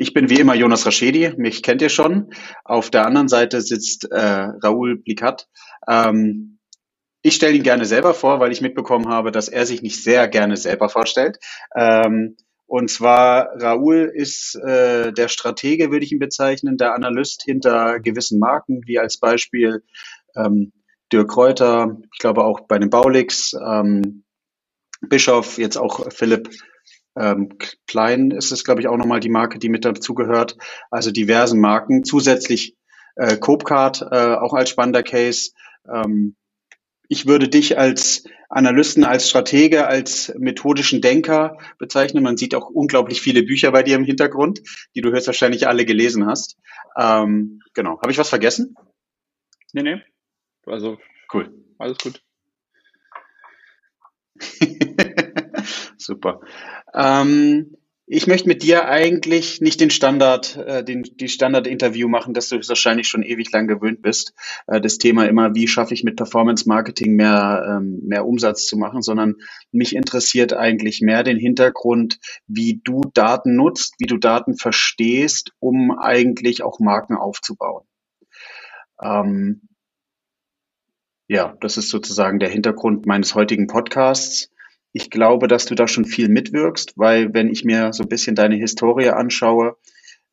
ich bin wie immer Jonas Raschedi, mich kennt ihr schon. Auf der anderen Seite sitzt äh, Raoul Blikat. Ähm, ich stelle ihn gerne selber vor, weil ich mitbekommen habe, dass er sich nicht sehr gerne selber vorstellt. Ähm, und zwar Raoul ist äh, der Stratege, würde ich ihn bezeichnen, der Analyst hinter gewissen Marken, wie als Beispiel ähm, Dirk Kräuter, ich glaube auch bei den Baulix, ähm, Bischof, jetzt auch Philipp ähm, Klein ist es, glaube ich, auch nochmal die Marke, die mit dazugehört. Also diversen Marken. Zusätzlich äh, Copecard, äh, auch als spannender Case. Ähm, ich würde dich als Analysten, als Stratege, als methodischen Denker bezeichnen. Man sieht auch unglaublich viele Bücher bei dir im Hintergrund, die du höchstwahrscheinlich alle gelesen hast. Ähm, genau. Habe ich was vergessen? Nee, nee. Also, cool. Alles gut. Super. Ähm, ich möchte mit dir eigentlich nicht den Standard, äh, den, die Standard-Interview machen, dass du es wahrscheinlich schon ewig lang gewöhnt bist. Äh, das Thema immer, wie schaffe ich mit Performance Marketing mehr, ähm, mehr Umsatz zu machen, sondern mich interessiert eigentlich mehr den Hintergrund, wie du Daten nutzt, wie du Daten verstehst, um eigentlich auch Marken aufzubauen. Ähm, ja, das ist sozusagen der Hintergrund meines heutigen Podcasts. Ich glaube, dass du da schon viel mitwirkst, weil wenn ich mir so ein bisschen deine Historie anschaue,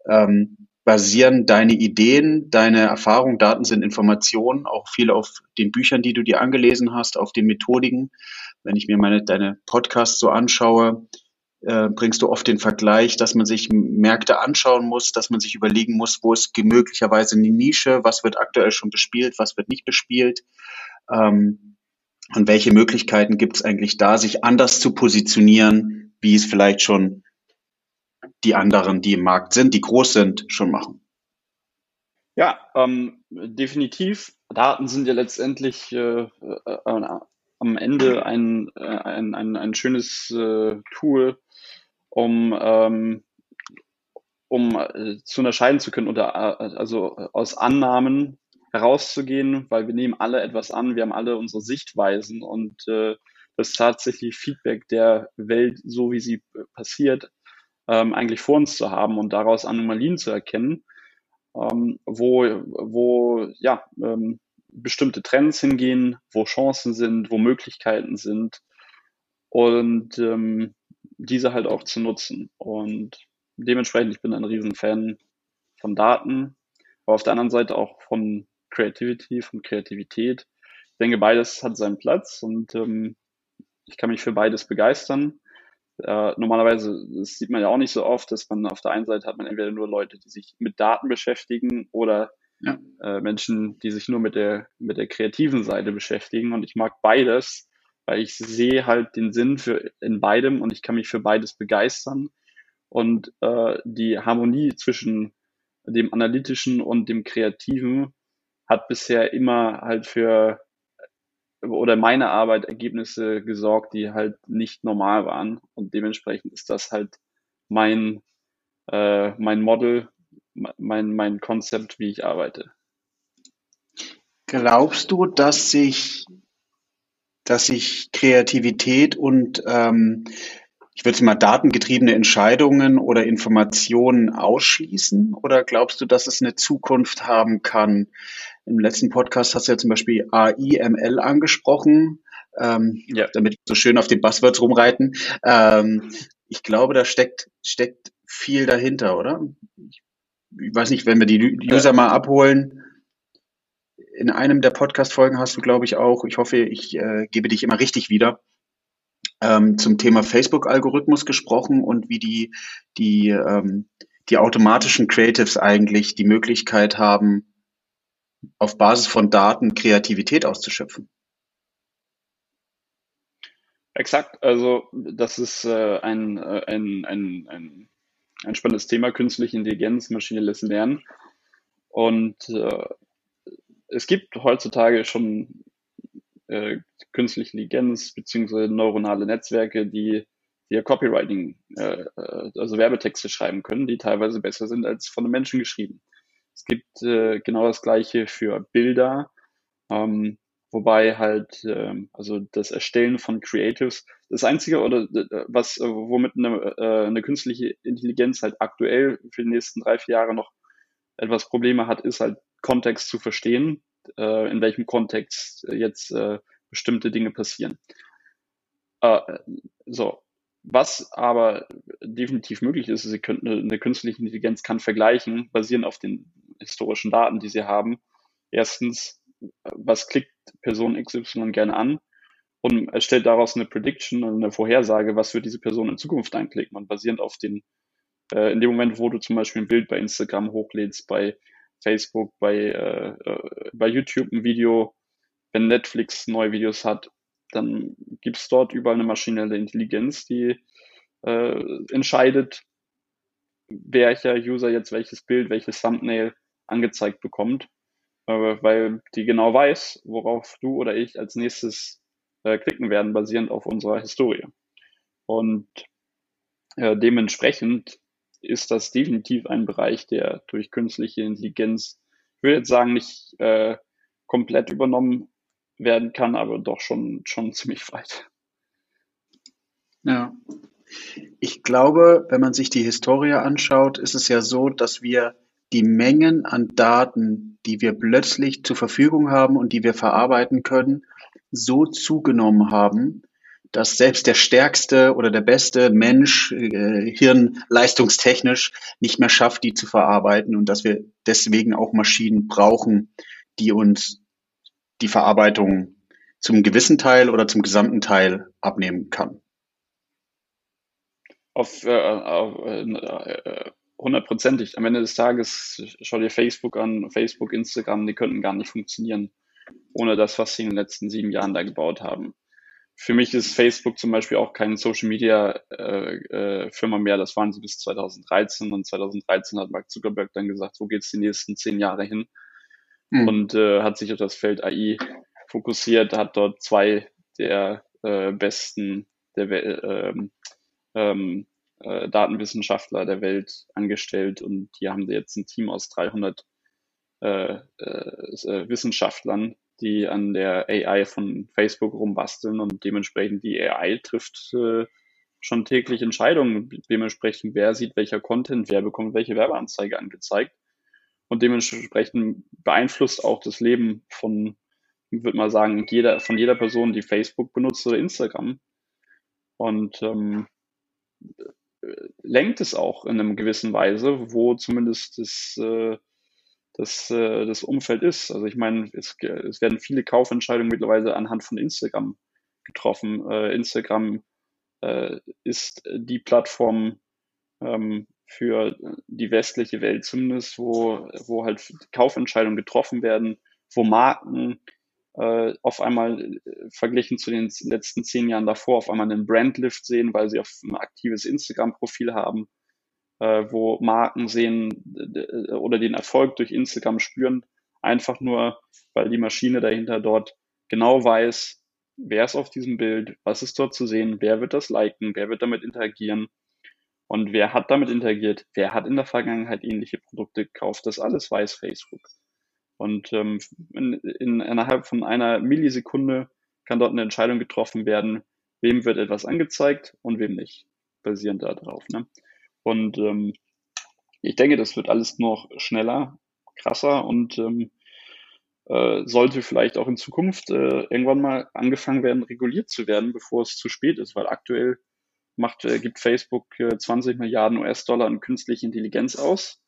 ähm, basieren deine Ideen, deine Erfahrungen, Daten sind Informationen, auch viel auf den Büchern, die du dir angelesen hast, auf den Methodiken. Wenn ich mir meine, deine Podcasts so anschaue, äh, bringst du oft den Vergleich, dass man sich Märkte anschauen muss, dass man sich überlegen muss, wo ist möglicherweise eine Nische, was wird aktuell schon bespielt, was wird nicht bespielt. Ähm, und welche Möglichkeiten gibt es eigentlich da, sich anders zu positionieren, wie es vielleicht schon die anderen, die im Markt sind, die groß sind, schon machen? Ja, ähm, definitiv. Daten sind ja letztendlich äh, äh, äh am Ende ein, äh, ein, ein, ein schönes äh, Tool, um, ähm, um äh, zu unterscheiden zu können oder also aus Annahmen herauszugehen, weil wir nehmen alle etwas an, wir haben alle unsere Sichtweisen und äh, das tatsächlich Feedback der Welt, so wie sie passiert, ähm, eigentlich vor uns zu haben und daraus Anomalien zu erkennen, ähm, wo, wo ja, ähm, bestimmte Trends hingehen, wo Chancen sind, wo Möglichkeiten sind und ähm, diese halt auch zu nutzen. Und dementsprechend, ich bin ein Riesenfan von Daten, aber auf der anderen Seite auch von Creativity, von Kreativität. Ich denke, beides hat seinen Platz und ähm, ich kann mich für beides begeistern. Äh, normalerweise, das sieht man ja auch nicht so oft, dass man auf der einen Seite hat man entweder nur Leute, die sich mit Daten beschäftigen oder ja. äh, Menschen, die sich nur mit der, mit der kreativen Seite beschäftigen. Und ich mag beides, weil ich sehe halt den Sinn für in beidem und ich kann mich für beides begeistern. Und äh, die Harmonie zwischen dem Analytischen und dem Kreativen hat bisher immer halt für oder meine Arbeit Ergebnisse gesorgt, die halt nicht normal waren. Und dementsprechend ist das halt mein, äh, mein Model, mein, mein Konzept, wie ich arbeite. Glaubst du, dass sich, dass sich Kreativität und ähm, ich würde es mal datengetriebene Entscheidungen oder Informationen ausschließen? Oder glaubst du, dass es eine Zukunft haben kann? Im letzten Podcast hast du ja zum Beispiel AI, angesprochen, ähm, ja. damit wir so schön auf den Buzzwords rumreiten. Ähm, ich glaube, da steckt, steckt viel dahinter, oder? Ich, ich weiß nicht, wenn wir die User mal abholen. In einem der Podcast-Folgen hast du, glaube ich, auch, ich hoffe, ich äh, gebe dich immer richtig wieder, ähm, zum Thema Facebook-Algorithmus gesprochen und wie die, die, ähm, die automatischen Creatives eigentlich die Möglichkeit haben, auf Basis von Daten Kreativität auszuschöpfen. Exakt, also das ist äh, ein, äh, ein, ein, ein ein spannendes Thema, künstliche Intelligenz, maschinelles Lernen. Und äh, es gibt heutzutage schon äh, künstliche Intelligenz beziehungsweise neuronale Netzwerke, die, die ja Copywriting, äh, äh, also Werbetexte schreiben können, die teilweise besser sind als von einem Menschen geschrieben. Es gibt äh, genau das gleiche für Bilder, ähm, wobei halt, ähm, also das Erstellen von Creatives, das Einzige oder was, äh, womit eine, äh, eine künstliche Intelligenz halt aktuell für die nächsten drei, vier Jahre noch etwas Probleme hat, ist halt Kontext zu verstehen, äh, in welchem Kontext jetzt äh, bestimmte Dinge passieren. Äh, so, was aber definitiv möglich ist, sie könnten eine, eine künstliche Intelligenz kann vergleichen, basierend auf den historischen Daten, die sie haben. Erstens, was klickt Person XY gerne an und erstellt daraus eine Prediction eine Vorhersage, was wird diese Person in Zukunft einklicken und basierend auf den, äh, in dem Moment, wo du zum Beispiel ein Bild bei Instagram hochlädst, bei Facebook, bei, äh, äh, bei YouTube ein Video, wenn Netflix neue Videos hat, dann gibt es dort überall eine maschinelle Intelligenz, die äh, entscheidet, welcher User jetzt welches Bild, welches Thumbnail angezeigt bekommt, äh, weil die genau weiß, worauf du oder ich als nächstes äh, klicken werden, basierend auf unserer Historie. Und äh, dementsprechend ist das definitiv ein Bereich, der durch künstliche Intelligenz, ich würde jetzt sagen, nicht äh, komplett übernommen werden kann, aber doch schon, schon ziemlich weit. Ja. Ich glaube, wenn man sich die Historie anschaut, ist es ja so, dass wir die Mengen an Daten, die wir plötzlich zur Verfügung haben und die wir verarbeiten können, so zugenommen haben, dass selbst der stärkste oder der beste Mensch äh, hirnleistungstechnisch nicht mehr schafft, die zu verarbeiten und dass wir deswegen auch Maschinen brauchen, die uns die Verarbeitung zum gewissen Teil oder zum gesamten Teil abnehmen kann. Auf, äh, auf äh, hundertprozentig. Am Ende des Tages schau dir Facebook an, Facebook, Instagram, die könnten gar nicht funktionieren ohne das, was sie in den letzten sieben Jahren da gebaut haben. Für mich ist Facebook zum Beispiel auch keine Social Media äh, äh, Firma mehr. Das waren sie bis 2013 und 2013 hat Mark Zuckerberg dann gesagt, wo geht's die nächsten zehn Jahre hin? Mhm. Und äh, hat sich auf das Feld AI fokussiert, hat dort zwei der äh, besten der ähm, ähm, äh, Datenwissenschaftler der Welt angestellt und die haben jetzt ein Team aus 300 äh, äh, äh, Wissenschaftlern, die an der AI von Facebook rumbasteln und dementsprechend die AI trifft äh, schon täglich Entscheidungen, dementsprechend wer sieht welcher Content, wer bekommt welche Werbeanzeige angezeigt. Und dementsprechend beeinflusst auch das Leben von, ich würde mal sagen, jeder, von jeder Person, die Facebook benutzt oder Instagram. Und ähm, lenkt es auch in einem gewissen Weise, wo zumindest das äh, das, äh, das Umfeld ist. Also ich meine, es, es werden viele Kaufentscheidungen mittlerweile anhand von Instagram getroffen. Äh, Instagram äh, ist die Plattform ähm, für die westliche Welt zumindest, wo, wo halt Kaufentscheidungen getroffen werden, wo Marken äh, auf einmal äh, verglichen zu den letzten zehn Jahren davor auf einmal einen Brandlift sehen, weil sie auf ein aktives Instagram-Profil haben wo Marken sehen oder den Erfolg durch Instagram spüren, einfach nur, weil die Maschine dahinter dort genau weiß, wer ist auf diesem Bild, was ist dort zu sehen, wer wird das liken, wer wird damit interagieren und wer hat damit interagiert, wer hat in der Vergangenheit ähnliche Produkte gekauft, das alles weiß Facebook. Und ähm, in, in, innerhalb von einer Millisekunde kann dort eine Entscheidung getroffen werden, wem wird etwas angezeigt und wem nicht, basierend darauf. Ne? Und ähm, ich denke, das wird alles noch schneller, krasser und ähm, äh, sollte vielleicht auch in Zukunft äh, irgendwann mal angefangen werden, reguliert zu werden, bevor es zu spät ist, weil aktuell macht, äh, gibt Facebook äh, 20 Milliarden US-Dollar an künstliche Intelligenz aus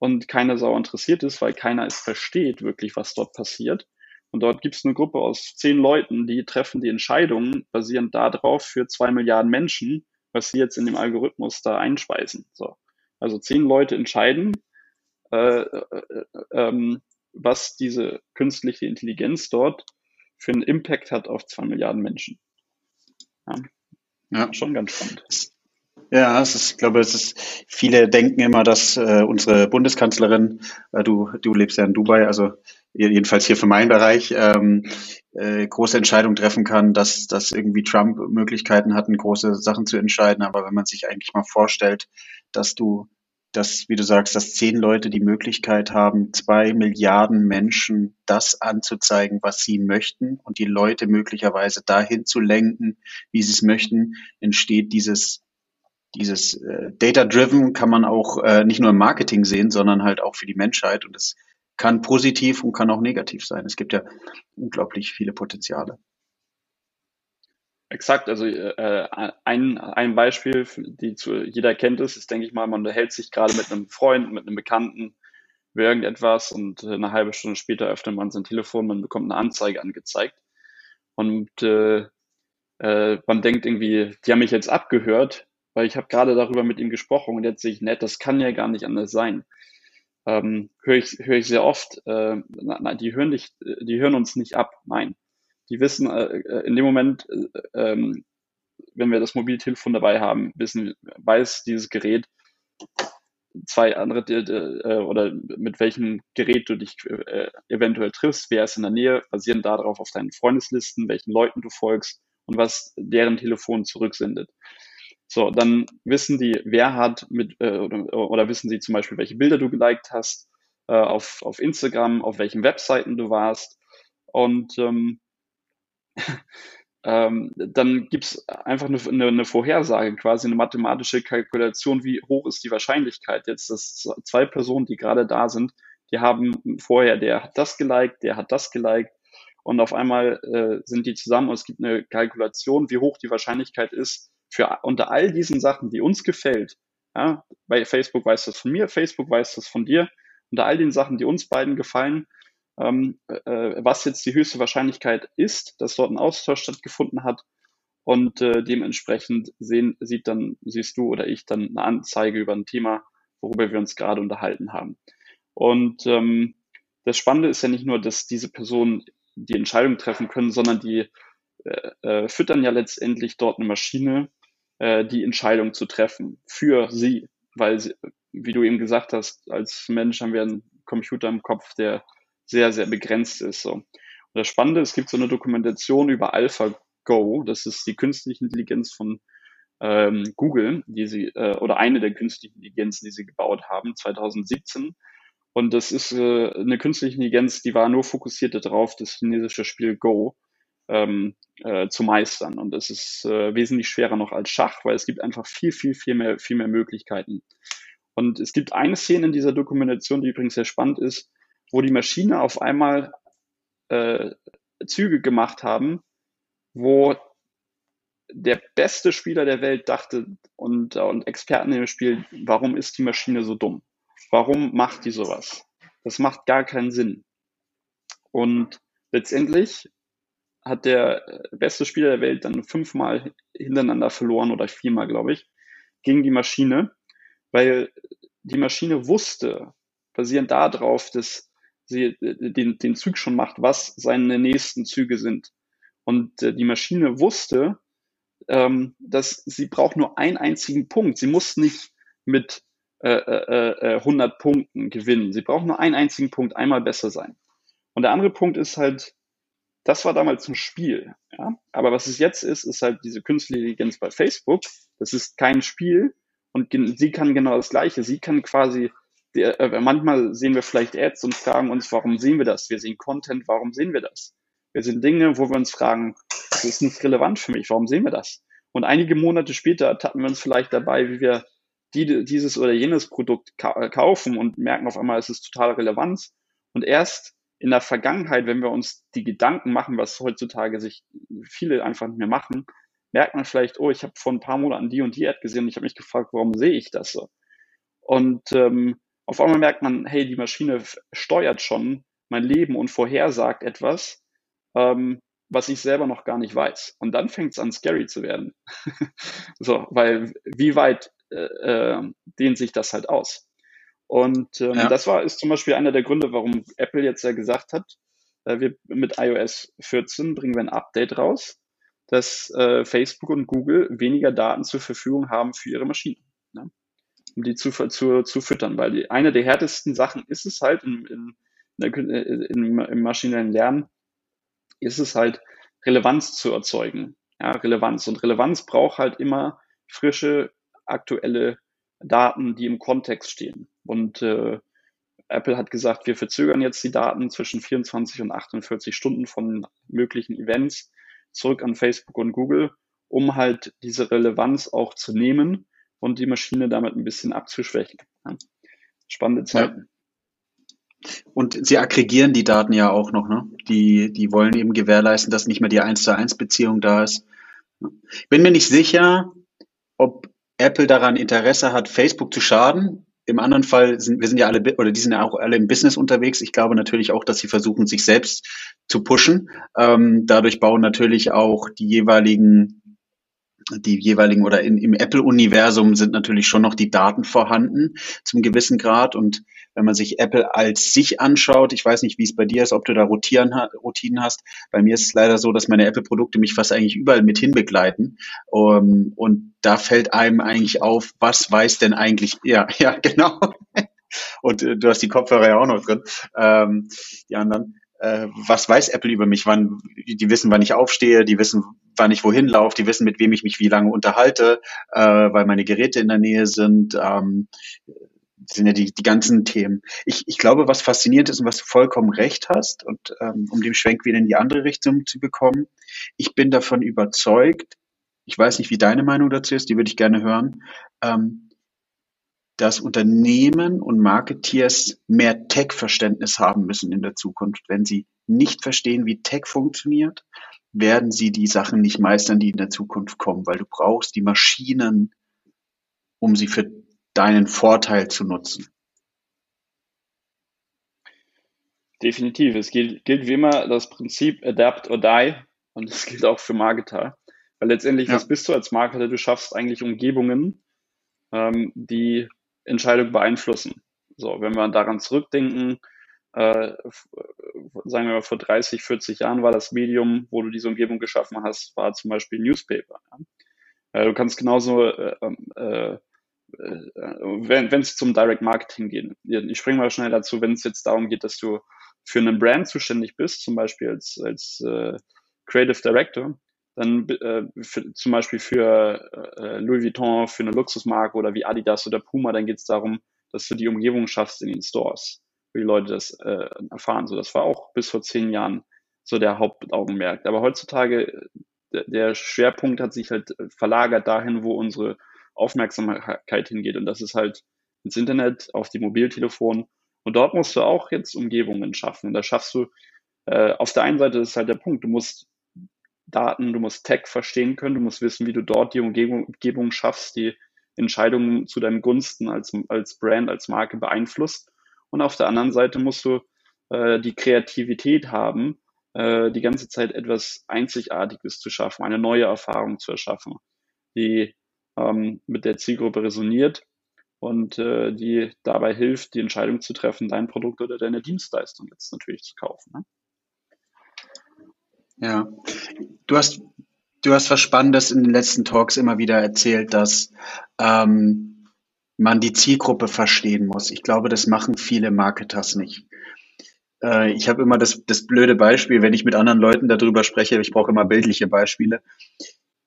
und keiner Sau interessiert ist, weil keiner es versteht wirklich, was dort passiert. Und dort gibt es eine Gruppe aus zehn Leuten, die treffen die Entscheidungen basierend darauf für zwei Milliarden Menschen was sie jetzt in dem Algorithmus da einspeisen. So. Also zehn Leute entscheiden, äh, äh, ähm, was diese künstliche Intelligenz dort für einen Impact hat auf zwei Milliarden Menschen. Ja. ja. Schon ganz spannend. Ja, es ist, ich glaube, es ist, viele denken immer, dass äh, unsere Bundeskanzlerin, äh, du, du lebst ja in Dubai, also jedenfalls hier für meinen Bereich, ähm, äh, große Entscheidungen treffen kann, dass, dass irgendwie Trump Möglichkeiten hatten, große Sachen zu entscheiden. Aber wenn man sich eigentlich mal vorstellt, dass du, dass, wie du sagst, dass zehn Leute die Möglichkeit haben, zwei Milliarden Menschen das anzuzeigen, was sie möchten und die Leute möglicherweise dahin zu lenken, wie sie es möchten, entsteht dieses dieses äh, Data-Driven kann man auch äh, nicht nur im Marketing sehen, sondern halt auch für die Menschheit. Und es kann positiv und kann auch negativ sein. Es gibt ja unglaublich viele Potenziale. Exakt, also äh, ein, ein Beispiel, die zu, jeder kennt es, ist, denke ich mal, man unterhält sich gerade mit einem Freund, mit einem Bekannten über irgendetwas und äh, eine halbe Stunde später öffnet man sein Telefon, man bekommt eine Anzeige angezeigt und äh, äh, man denkt irgendwie, die haben mich jetzt abgehört, weil ich habe gerade darüber mit ihm gesprochen und jetzt sehe ich, nett, das kann ja gar nicht anders sein. Ähm, höre ich, höre ich sehr oft, äh, na, die hören dich, die hören uns nicht ab. Nein. Die wissen äh, äh in dem Moment, äh, ähm, wenn wir das Mobiltelefon dabei haben, wissen, weiß dieses Gerät zwei andere äh, oder mit welchem Gerät du dich äh, eventuell triffst, wer ist in der Nähe, basierend darauf auf deinen Freundeslisten, welchen Leuten du folgst und was deren Telefon zurücksendet. So, dann wissen die, wer hat mit, äh, oder, oder wissen sie zum Beispiel, welche Bilder du geliked hast äh, auf, auf Instagram, auf welchen Webseiten du warst. Und ähm, ähm, dann gibt's einfach eine, eine, eine Vorhersage, quasi eine mathematische Kalkulation, wie hoch ist die Wahrscheinlichkeit jetzt, dass zwei Personen, die gerade da sind, die haben vorher, der hat das geliked, der hat das geliked und auf einmal äh, sind die zusammen und es gibt eine Kalkulation, wie hoch die Wahrscheinlichkeit ist, für unter all diesen Sachen, die uns gefällt, ja, bei Facebook weiß das von mir, Facebook weiß das von dir, unter all den Sachen, die uns beiden gefallen, ähm, äh, was jetzt die höchste Wahrscheinlichkeit ist, dass dort ein Austausch stattgefunden hat. Und äh, dementsprechend sehen, sieht dann, siehst du oder ich dann eine Anzeige über ein Thema, worüber wir uns gerade unterhalten haben. Und ähm, das Spannende ist ja nicht nur, dass diese Personen die Entscheidung treffen können, sondern die äh, äh, füttern ja letztendlich dort eine Maschine, äh, die Entscheidung zu treffen für sie, weil, sie, wie du eben gesagt hast, als Mensch haben wir einen Computer im Kopf, der sehr, sehr begrenzt ist. So. Und das Spannende, es gibt so eine Dokumentation über AlphaGo, das ist die künstliche Intelligenz von ähm, Google, die sie, äh, oder eine der künstlichen Intelligenzen, die sie gebaut haben, 2017. Und das ist äh, eine künstliche Intelligenz, die war nur fokussiert darauf, das chinesische Spiel Go ähm, äh, zu meistern. Und es ist äh, wesentlich schwerer noch als Schach, weil es gibt einfach viel, viel, viel mehr, viel mehr Möglichkeiten. Und es gibt eine Szene in dieser Dokumentation, die übrigens sehr spannend ist, wo die Maschine auf einmal äh, Züge gemacht haben, wo der beste Spieler der Welt dachte und, und Experten im Spiel, warum ist die Maschine so dumm? Warum macht die sowas? Das macht gar keinen Sinn. Und letztendlich hat der äh, beste Spieler der Welt dann fünfmal hintereinander verloren oder viermal, glaube ich, gegen die Maschine, weil die Maschine wusste, basierend darauf, dass sie äh, den, den Zug schon macht, was seine nächsten Züge sind. Und äh, die Maschine wusste, ähm, dass sie braucht nur einen einzigen Punkt. Sie muss nicht mit äh, äh, 100 Punkten gewinnen. Sie braucht nur einen einzigen Punkt, einmal besser sein. Und der andere Punkt ist halt, das war damals ein Spiel. Ja? Aber was es jetzt ist, ist halt diese künstliche Intelligenz bei Facebook. Das ist kein Spiel und sie kann genau das Gleiche. Sie kann quasi, äh, manchmal sehen wir vielleicht Ads und fragen uns, warum sehen wir das? Wir sehen Content, warum sehen wir das? Wir sehen Dinge, wo wir uns fragen, das ist nicht relevant für mich, warum sehen wir das? Und einige Monate später tappen wir uns vielleicht dabei, wie wir die, dieses oder jenes Produkt kaufen und merken auf einmal, es ist total relevant. Und erst in der Vergangenheit, wenn wir uns die Gedanken machen, was heutzutage sich viele einfach nicht mehr machen, merkt man vielleicht, oh, ich habe vor ein paar Monaten die und die Ad gesehen und ich habe mich gefragt, warum sehe ich das so? Und ähm, auf einmal merkt man, hey, die Maschine steuert schon mein Leben und vorhersagt etwas, ähm, was ich selber noch gar nicht weiß. Und dann fängt es an, scary zu werden. so, weil wie weit äh, äh, dehnt sich das halt aus? Und ähm, ja. das war ist zum Beispiel einer der Gründe, warum Apple jetzt ja gesagt hat, äh, wir mit iOS 14 bringen wir ein Update raus, dass äh, Facebook und Google weniger Daten zur Verfügung haben für ihre Maschinen, ne? um die zu, zu, zu füttern. Weil die, eine der härtesten Sachen ist es halt in, in, in, in, im maschinellen Lernen, ist es halt, Relevanz zu erzeugen. Ja, Relevanz. Und Relevanz braucht halt immer frische, aktuelle Daten, die im Kontext stehen. Und äh, Apple hat gesagt, wir verzögern jetzt die Daten zwischen 24 und 48 Stunden von möglichen Events zurück an Facebook und Google, um halt diese Relevanz auch zu nehmen und die Maschine damit ein bisschen abzuschwächen. Spannende Zeiten. Ja. Und sie aggregieren die Daten ja auch noch, ne? Die, die wollen eben gewährleisten, dass nicht mehr die 1 zu 1 Beziehung da ist. Ich bin mir nicht sicher, ob Apple daran Interesse hat, Facebook zu schaden. Im anderen Fall sind wir sind ja alle oder die sind ja auch alle im Business unterwegs. Ich glaube natürlich auch, dass sie versuchen, sich selbst zu pushen. Ähm, dadurch bauen natürlich auch die jeweiligen die jeweiligen oder in, im Apple-Universum sind natürlich schon noch die Daten vorhanden zum gewissen Grad. Und wenn man sich Apple als sich anschaut, ich weiß nicht, wie es bei dir ist, ob du da Routieren, Routinen hast. Bei mir ist es leider so, dass meine Apple-Produkte mich fast eigentlich überall mit hinbegleiten. Um, und da fällt einem eigentlich auf, was weiß denn eigentlich, ja, ja, genau. Und äh, du hast die Kopfhörer ja auch noch drin, ähm, die anderen äh, was weiß Apple über mich? Wann, die wissen, wann ich aufstehe, die wissen, wann ich wohin laufe, die wissen, mit wem ich mich wie lange unterhalte, äh, weil meine Geräte in der Nähe sind. Ähm, sind ja die, die ganzen Themen. Ich, ich glaube, was faszinierend ist und was du vollkommen recht hast, und ähm, um den Schwenk wieder in die andere Richtung zu bekommen, ich bin davon überzeugt, ich weiß nicht, wie deine Meinung dazu ist, die würde ich gerne hören, ähm, dass Unternehmen und Marketeers mehr Tech-Verständnis haben müssen in der Zukunft. Wenn sie nicht verstehen, wie Tech funktioniert, werden sie die Sachen nicht meistern, die in der Zukunft kommen, weil du brauchst die Maschinen, um sie für deinen Vorteil zu nutzen. Definitiv. Es gilt, gilt wie immer das Prinzip Adapt or Die und das gilt auch für Marketer. Weil letztendlich, ja. was bist du als Marketer? Du schaffst eigentlich Umgebungen, ähm, die Entscheidung beeinflussen. So, wenn wir daran zurückdenken, äh, sagen wir mal vor 30, 40 Jahren war das Medium, wo du diese Umgebung geschaffen hast, war zum Beispiel Newspaper. Ja? Äh, du kannst genauso, äh, ähm, äh, äh wenn es zum Direct Marketing geht, ich springe mal schnell dazu, wenn es jetzt darum geht, dass du für einen Brand zuständig bist, zum Beispiel als, als äh, Creative Director, dann äh, für, zum Beispiel für äh, Louis Vuitton, für eine Luxusmarke oder wie Adidas oder Puma, dann geht es darum, dass du die Umgebung schaffst in den Stores, wo die Leute das äh, erfahren. So, das war auch bis vor zehn Jahren so der Hauptaugenmerk. Aber heutzutage, der, der Schwerpunkt hat sich halt verlagert dahin, wo unsere Aufmerksamkeit hingeht. Und das ist halt ins Internet, auf die Mobiltelefon. Und dort musst du auch jetzt Umgebungen schaffen. Und da schaffst du, äh, auf der einen Seite ist halt der Punkt, du musst Daten, du musst Tech verstehen können, du musst wissen, wie du dort die Umgebung, Umgebung schaffst, die Entscheidungen zu deinen Gunsten als, als Brand, als Marke beeinflusst. Und auf der anderen Seite musst du äh, die Kreativität haben, äh, die ganze Zeit etwas Einzigartiges zu schaffen, eine neue Erfahrung zu erschaffen, die ähm, mit der Zielgruppe resoniert und äh, die dabei hilft, die Entscheidung zu treffen, dein Produkt oder deine Dienstleistung jetzt natürlich zu kaufen. Ne? Ja, du hast, du hast was Spannendes in den letzten Talks immer wieder erzählt, dass ähm, man die Zielgruppe verstehen muss. Ich glaube, das machen viele Marketers nicht. Äh, ich habe immer das, das blöde Beispiel, wenn ich mit anderen Leuten darüber spreche, ich brauche immer bildliche Beispiele.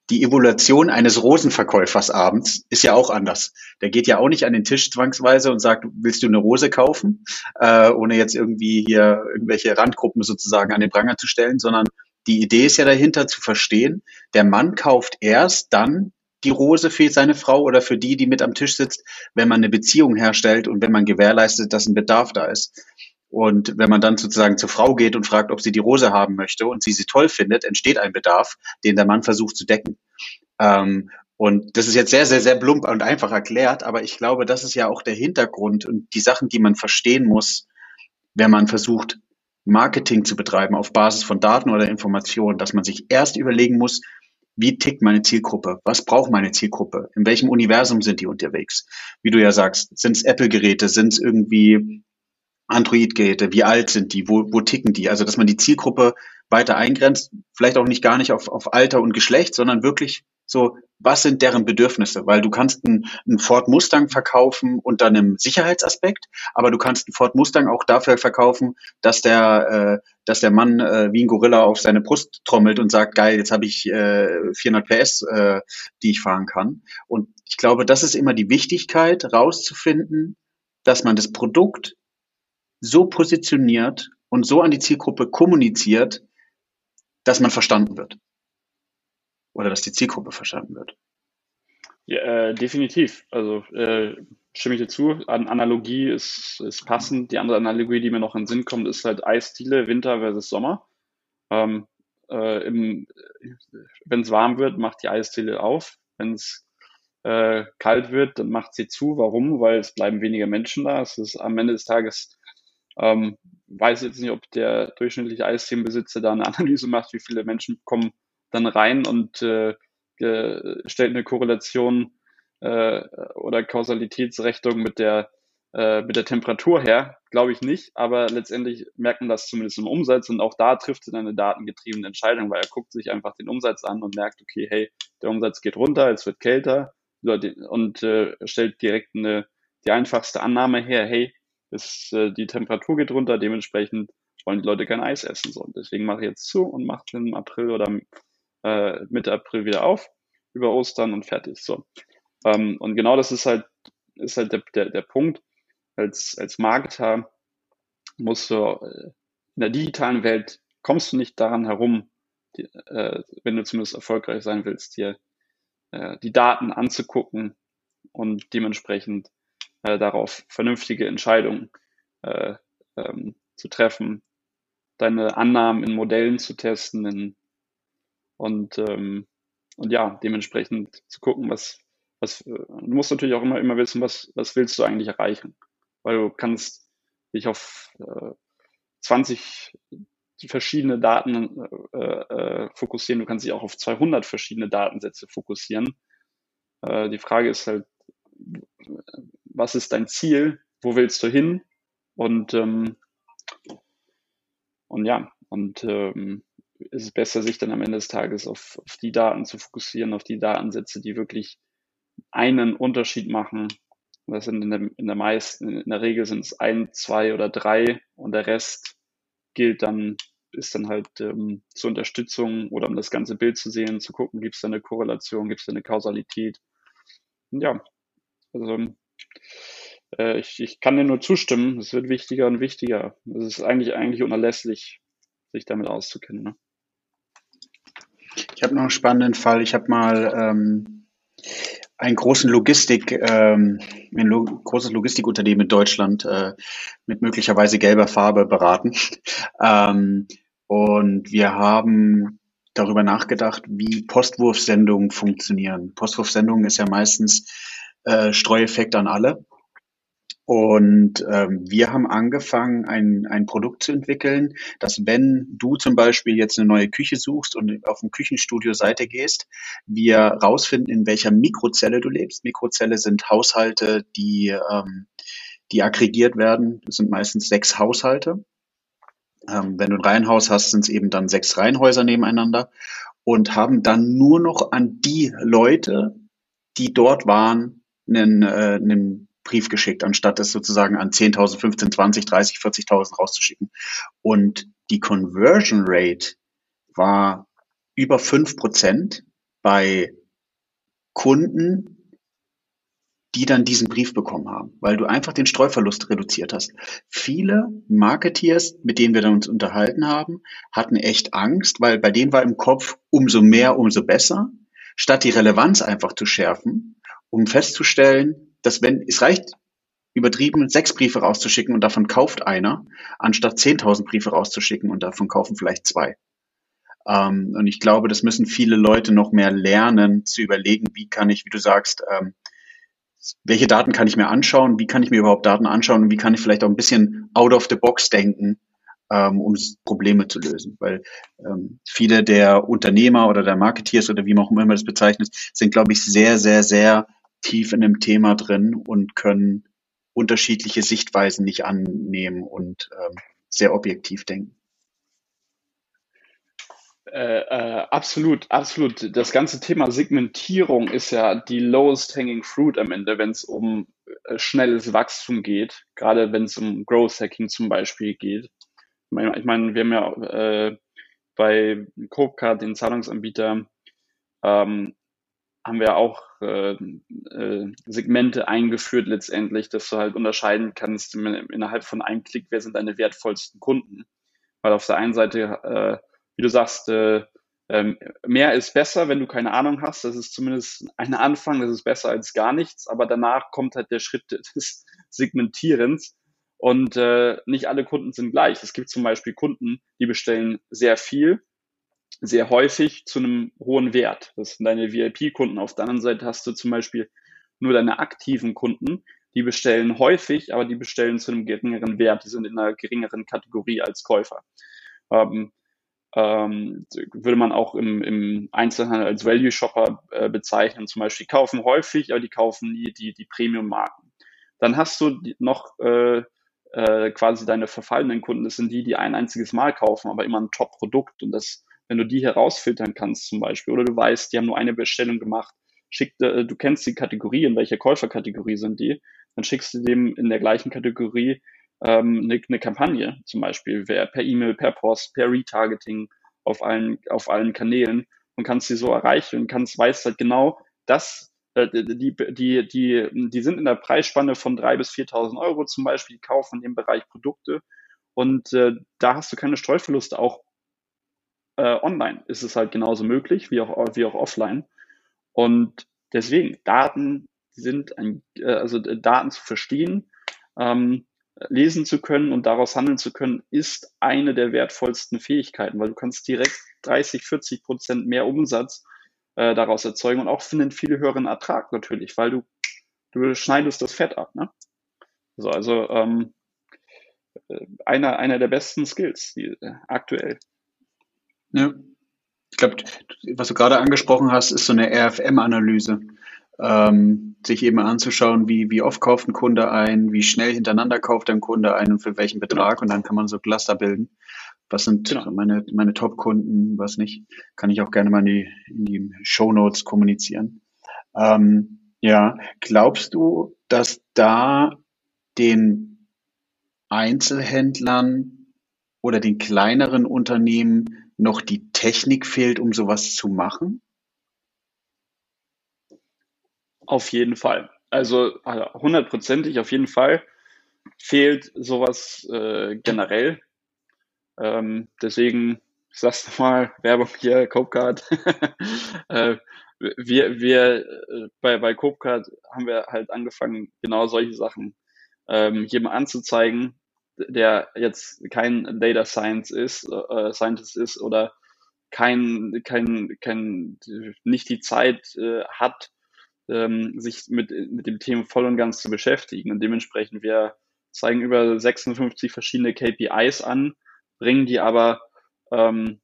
Die Evaluation eines Rosenverkäufers abends ist ja auch anders. Der geht ja auch nicht an den Tisch zwangsweise und sagt, willst du eine Rose kaufen, äh, ohne jetzt irgendwie hier irgendwelche Randgruppen sozusagen an den Pranger zu stellen, sondern die Idee ist ja dahinter zu verstehen, der Mann kauft erst dann die Rose für seine Frau oder für die, die mit am Tisch sitzt, wenn man eine Beziehung herstellt und wenn man gewährleistet, dass ein Bedarf da ist. Und wenn man dann sozusagen zur Frau geht und fragt, ob sie die Rose haben möchte und sie sie toll findet, entsteht ein Bedarf, den der Mann versucht zu decken. Ähm, und das ist jetzt sehr, sehr, sehr plump und einfach erklärt, aber ich glaube, das ist ja auch der Hintergrund und die Sachen, die man verstehen muss, wenn man versucht, Marketing zu betreiben auf Basis von Daten oder Informationen, dass man sich erst überlegen muss, wie tickt meine Zielgruppe? Was braucht meine Zielgruppe? In welchem Universum sind die unterwegs? Wie du ja sagst, sind es Apple-Geräte? Sind es irgendwie Android-Geräte, wie alt sind die, wo, wo ticken die? Also dass man die Zielgruppe weiter eingrenzt, vielleicht auch nicht gar nicht auf, auf Alter und Geschlecht, sondern wirklich so, was sind deren Bedürfnisse? Weil du kannst einen, einen Ford Mustang verkaufen unter einem Sicherheitsaspekt, aber du kannst einen Ford Mustang auch dafür verkaufen, dass der, äh, dass der Mann äh, wie ein Gorilla auf seine Brust trommelt und sagt, geil, jetzt habe ich äh, 400 PS, äh, die ich fahren kann. Und ich glaube, das ist immer die Wichtigkeit, rauszufinden, dass man das Produkt so positioniert und so an die Zielgruppe kommuniziert, dass man verstanden wird. Oder dass die Zielgruppe verstanden wird. Ja, äh, definitiv. Also äh, stimme ich dir zu. An Analogie ist, ist passend. Die andere Analogie, die mir noch in den Sinn kommt, ist halt Eisdiele, Winter versus Sommer. Ähm, äh, Wenn es warm wird, macht die Eisdiele auf. Wenn es äh, kalt wird, dann macht sie zu. Warum? Weil es bleiben weniger Menschen da. Es ist am Ende des Tages ähm, weiß jetzt nicht, ob der durchschnittliche Eisthemenbesitzer da eine Analyse macht, wie viele Menschen kommen dann rein und äh, stellt eine Korrelation äh, oder Kausalitätsrechnung mit der äh, mit der Temperatur her, glaube ich nicht, aber letztendlich merkt man das zumindest im Umsatz und auch da trifft er eine datengetriebene Entscheidung, weil er guckt sich einfach den Umsatz an und merkt, okay, hey, der Umsatz geht runter, es wird kälter. Und äh, stellt direkt eine, die einfachste Annahme her, hey, ist, äh, die Temperatur geht runter, dementsprechend wollen die Leute kein Eis essen. So. Und deswegen mache ich jetzt zu und mache im April oder äh, Mitte April wieder auf, über Ostern und fertig. So. Ähm, und genau das ist halt, ist halt der, der, der Punkt. Als, als Marketer musst du äh, in der digitalen Welt kommst du nicht daran herum, die, äh, wenn du zumindest erfolgreich sein willst, dir äh, die Daten anzugucken und dementsprechend äh, darauf vernünftige Entscheidungen äh, ähm, zu treffen, deine Annahmen in Modellen zu testen in, und, ähm, und ja, dementsprechend zu gucken, was, was, äh, du musst natürlich auch immer, immer wissen, was, was willst du eigentlich erreichen, weil du kannst dich auf äh, 20 verschiedene Daten äh, äh, fokussieren, du kannst dich auch auf 200 verschiedene Datensätze fokussieren. Äh, die Frage ist halt, was ist dein Ziel, wo willst du hin und ähm, und ja und ähm, ist es besser, sich dann am Ende des Tages auf, auf die Daten zu fokussieren, auf die Datensätze, die wirklich einen Unterschied machen. Das sind in der, in der meisten, in der Regel sind es ein, zwei oder drei und der Rest gilt dann, ist dann halt ähm, zur Unterstützung oder um das ganze Bild zu sehen, zu gucken, gibt es da eine Korrelation, gibt es da eine Kausalität. Und ja, also äh, ich, ich kann dir nur zustimmen. Es wird wichtiger und wichtiger. Es ist eigentlich, eigentlich unerlässlich, sich damit auszukennen. Ne? Ich habe noch einen spannenden Fall. Ich habe mal ähm, einen großen Logistik, ähm, ein Lo großes Logistikunternehmen in Deutschland äh, mit möglicherweise gelber Farbe beraten. ähm, und wir haben darüber nachgedacht, wie Postwurfsendungen funktionieren. Postwurfsendungen ist ja meistens äh, Streueffekt an alle. Und ähm, wir haben angefangen, ein, ein Produkt zu entwickeln, dass wenn du zum Beispiel jetzt eine neue Küche suchst und auf dem Küchenstudio-Seite gehst, wir rausfinden, in welcher Mikrozelle du lebst. Mikrozelle sind Haushalte, die, ähm, die aggregiert werden. Das sind meistens sechs Haushalte. Ähm, wenn du ein Reihenhaus hast, sind es eben dann sechs Reihenhäuser nebeneinander und haben dann nur noch an die Leute, die dort waren, einen, äh, einen Brief geschickt, anstatt es sozusagen an 10.000, 15, 20, 30, 40.000 rauszuschicken. Und die Conversion Rate war über fünf Prozent bei Kunden, die dann diesen Brief bekommen haben, weil du einfach den Streuverlust reduziert hast. Viele Marketeers, mit denen wir dann uns unterhalten haben, hatten echt Angst, weil bei denen war im Kopf umso mehr, umso besser. Statt die Relevanz einfach zu schärfen, um festzustellen, dass wenn, es reicht, übertrieben sechs Briefe rauszuschicken und davon kauft einer, anstatt 10.000 Briefe rauszuschicken und davon kaufen vielleicht zwei. Ähm, und ich glaube, das müssen viele Leute noch mehr lernen, zu überlegen, wie kann ich, wie du sagst, ähm, welche Daten kann ich mir anschauen, wie kann ich mir überhaupt Daten anschauen und wie kann ich vielleicht auch ein bisschen out of the box denken, ähm, um Probleme zu lösen. Weil ähm, viele der Unternehmer oder der Marketeers oder wie man auch immer das bezeichnet, sind, glaube ich, sehr, sehr, sehr tief in dem Thema drin und können unterschiedliche Sichtweisen nicht annehmen und ähm, sehr objektiv denken. Äh, äh, absolut, absolut. Das ganze Thema Segmentierung ist ja die lowest hanging fruit am Ende, wenn es um äh, schnelles Wachstum geht, gerade wenn es um Growth Hacking zum Beispiel geht. Ich meine, ich mein, wir haben ja äh, bei Copecard, den Zahlungsanbieter, ähm, haben wir auch äh, äh, Segmente eingeführt letztendlich, dass du halt unterscheiden kannst innerhalb von einem Klick, wer sind deine wertvollsten Kunden. Weil auf der einen Seite, äh, wie du sagst, äh, ähm, mehr ist besser, wenn du keine Ahnung hast. Das ist zumindest ein Anfang, das ist besser als gar nichts, aber danach kommt halt der Schritt des Segmentierens. Und äh, nicht alle Kunden sind gleich. Es gibt zum Beispiel Kunden, die bestellen sehr viel sehr häufig zu einem hohen Wert. Das sind deine VIP-Kunden. Auf der anderen Seite hast du zum Beispiel nur deine aktiven Kunden, die bestellen häufig, aber die bestellen zu einem geringeren Wert. Die sind in einer geringeren Kategorie als Käufer. Ähm, ähm, würde man auch im, im Einzelhandel als Value Shopper äh, bezeichnen. Zum Beispiel kaufen häufig, aber die kaufen nie die, die Premium-Marken. Dann hast du noch äh, äh, quasi deine verfallenen Kunden. Das sind die, die ein einziges Mal kaufen, aber immer ein Top-Produkt. Und das wenn du die herausfiltern kannst zum Beispiel, oder du weißt, die haben nur eine Bestellung gemacht, schick, äh, du kennst die Kategorie, in welcher Käuferkategorie sind die, dann schickst du dem in der gleichen Kategorie ähm, eine, eine Kampagne zum Beispiel, per E-Mail, per Post, per Retargeting auf allen, auf allen Kanälen und kannst sie so erreichen und kannst, weißt halt genau, dass äh, die, die, die, die sind in der Preisspanne von 3.000 bis 4.000 Euro zum Beispiel, die kaufen in dem Bereich Produkte und äh, da hast du keine Streuverluste auch äh, online ist es halt genauso möglich wie auch, wie auch offline. Und deswegen, Daten sind ein, äh, also äh, Daten zu verstehen, ähm, lesen zu können und daraus handeln zu können, ist eine der wertvollsten Fähigkeiten, weil du kannst direkt 30, 40 Prozent mehr Umsatz äh, daraus erzeugen und auch für einen viel höheren Ertrag natürlich, weil du, du schneidest das Fett ab. Ne? So, also ähm, äh, einer, einer der besten Skills die, äh, aktuell. Ja. Ich glaube, was du gerade angesprochen hast, ist so eine RFM-Analyse. Ähm, sich eben anzuschauen, wie, wie oft kauft ein Kunde ein, wie schnell hintereinander kauft ein Kunde ein und für welchen Betrag. Und dann kann man so Cluster bilden. Was sind genau. meine, meine Top-Kunden, was nicht. Kann ich auch gerne mal in die, in die Show Notes kommunizieren. Ähm, ja, glaubst du, dass da den Einzelhändlern oder den kleineren Unternehmen noch die Technik fehlt, um sowas zu machen? Auf jeden Fall. Also hundertprozentig auf jeden Fall fehlt sowas äh, generell. Ähm, deswegen, ich sag's nochmal, Werbung hier, Copecard. äh, wir wir äh, bei, bei Copecard haben wir halt angefangen, genau solche Sachen ähm, jedem anzuzeigen, der jetzt kein Data Science ist, äh, Scientist ist oder kein, kein, kein, nicht die Zeit äh, hat, ähm, sich mit, mit dem Thema voll und ganz zu beschäftigen. Und dementsprechend, wir zeigen über 56 verschiedene KPIs an, bringen die aber ähm,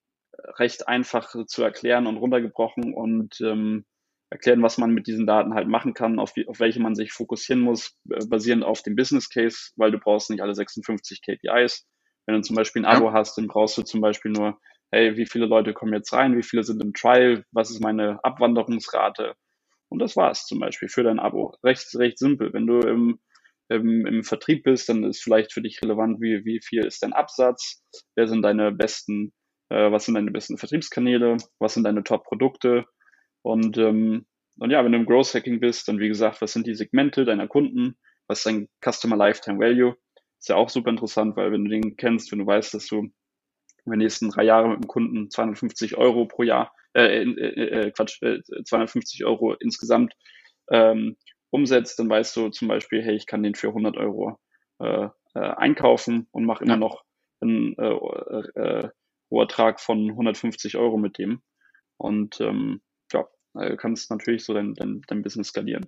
recht einfach zu erklären und runtergebrochen und ähm, erklären, was man mit diesen Daten halt machen kann, auf, auf welche man sich fokussieren muss, äh, basierend auf dem Business Case, weil du brauchst nicht alle 56 KPIs. Wenn du zum Beispiel ein Abo ja. hast, dann brauchst du zum Beispiel nur, hey, wie viele Leute kommen jetzt rein, wie viele sind im Trial, was ist meine Abwanderungsrate? Und das war's zum Beispiel für dein Abo. Recht, recht simpel. Wenn du im, im, im Vertrieb bist, dann ist vielleicht für dich relevant, wie, wie viel ist dein Absatz, wer sind deine besten, äh, was sind deine besten Vertriebskanäle, was sind deine Top-Produkte, und, ähm, und ja, wenn du im Growth Hacking bist, dann wie gesagt, was sind die Segmente deiner Kunden? Was ist dein Customer Lifetime Value? Ist ja auch super interessant, weil wenn du den kennst, wenn du weißt, dass du in den nächsten drei Jahren mit dem Kunden 250 Euro pro Jahr, äh, äh, äh, Quatsch, äh, 250 Euro insgesamt ähm, umsetzt, dann weißt du zum Beispiel, hey, ich kann den für 100 Euro äh, äh, einkaufen und mache immer noch einen äh, äh, Rohertrag von 150 Euro mit dem. Und ähm, du kannst natürlich so dein, dein, dein Business skalieren.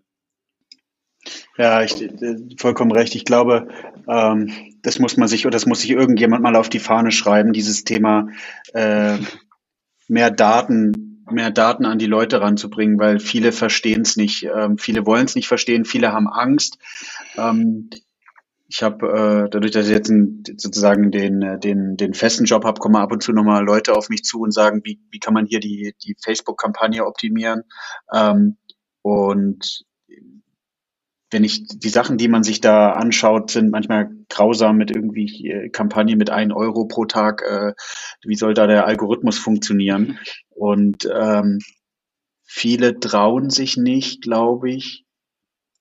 Ja, ich, äh, vollkommen recht. Ich glaube, ähm, das muss man sich oder das muss sich irgendjemand mal auf die Fahne schreiben, dieses Thema äh, mehr Daten, mehr Daten an die Leute ranzubringen, weil viele verstehen es nicht, ähm, viele wollen es nicht verstehen, viele haben Angst. Ähm, ich habe äh, dadurch, dass ich jetzt einen, sozusagen den, äh, den, den festen Job habe, kommen ab und zu nochmal Leute auf mich zu und sagen, wie, wie kann man hier die, die Facebook-Kampagne optimieren? Ähm, und wenn ich die Sachen, die man sich da anschaut, sind manchmal grausam mit irgendwie äh, Kampagnen mit ein Euro pro Tag. Äh, wie soll da der Algorithmus funktionieren? Und ähm, viele trauen sich nicht, glaube ich,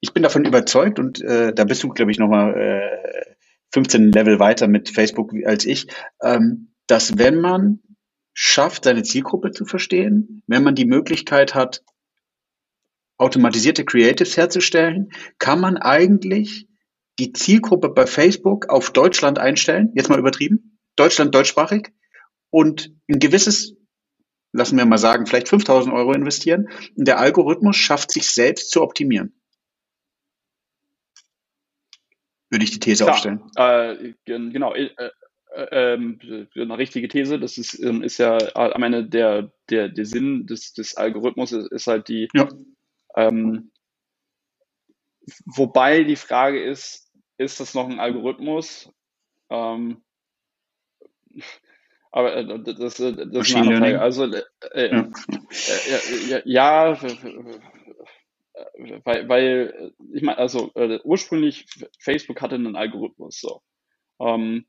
ich bin davon überzeugt und äh, da bist du, glaube ich, nochmal äh, 15 Level weiter mit Facebook als ich, ähm, dass wenn man schafft, seine Zielgruppe zu verstehen, wenn man die Möglichkeit hat, automatisierte Creatives herzustellen, kann man eigentlich die Zielgruppe bei Facebook auf Deutschland einstellen, jetzt mal übertrieben, Deutschland deutschsprachig und ein gewisses, lassen wir mal sagen, vielleicht 5000 Euro investieren und der Algorithmus schafft sich selbst zu optimieren. Würde ich die These Klar, aufstellen. Äh, genau, äh, äh, ähm, eine richtige These. Das ist, ähm, ist ja am Ende der, der, der Sinn des, des Algorithmus ist, ist halt die. Ja. Ähm, wobei die Frage ist, ist das noch ein Algorithmus? Ähm, aber äh, das, das ist eine andere Frage. Also äh. Äh, ja, ja weil, weil ich meine, also äh, ursprünglich Facebook hatte einen Algorithmus so. Ähm,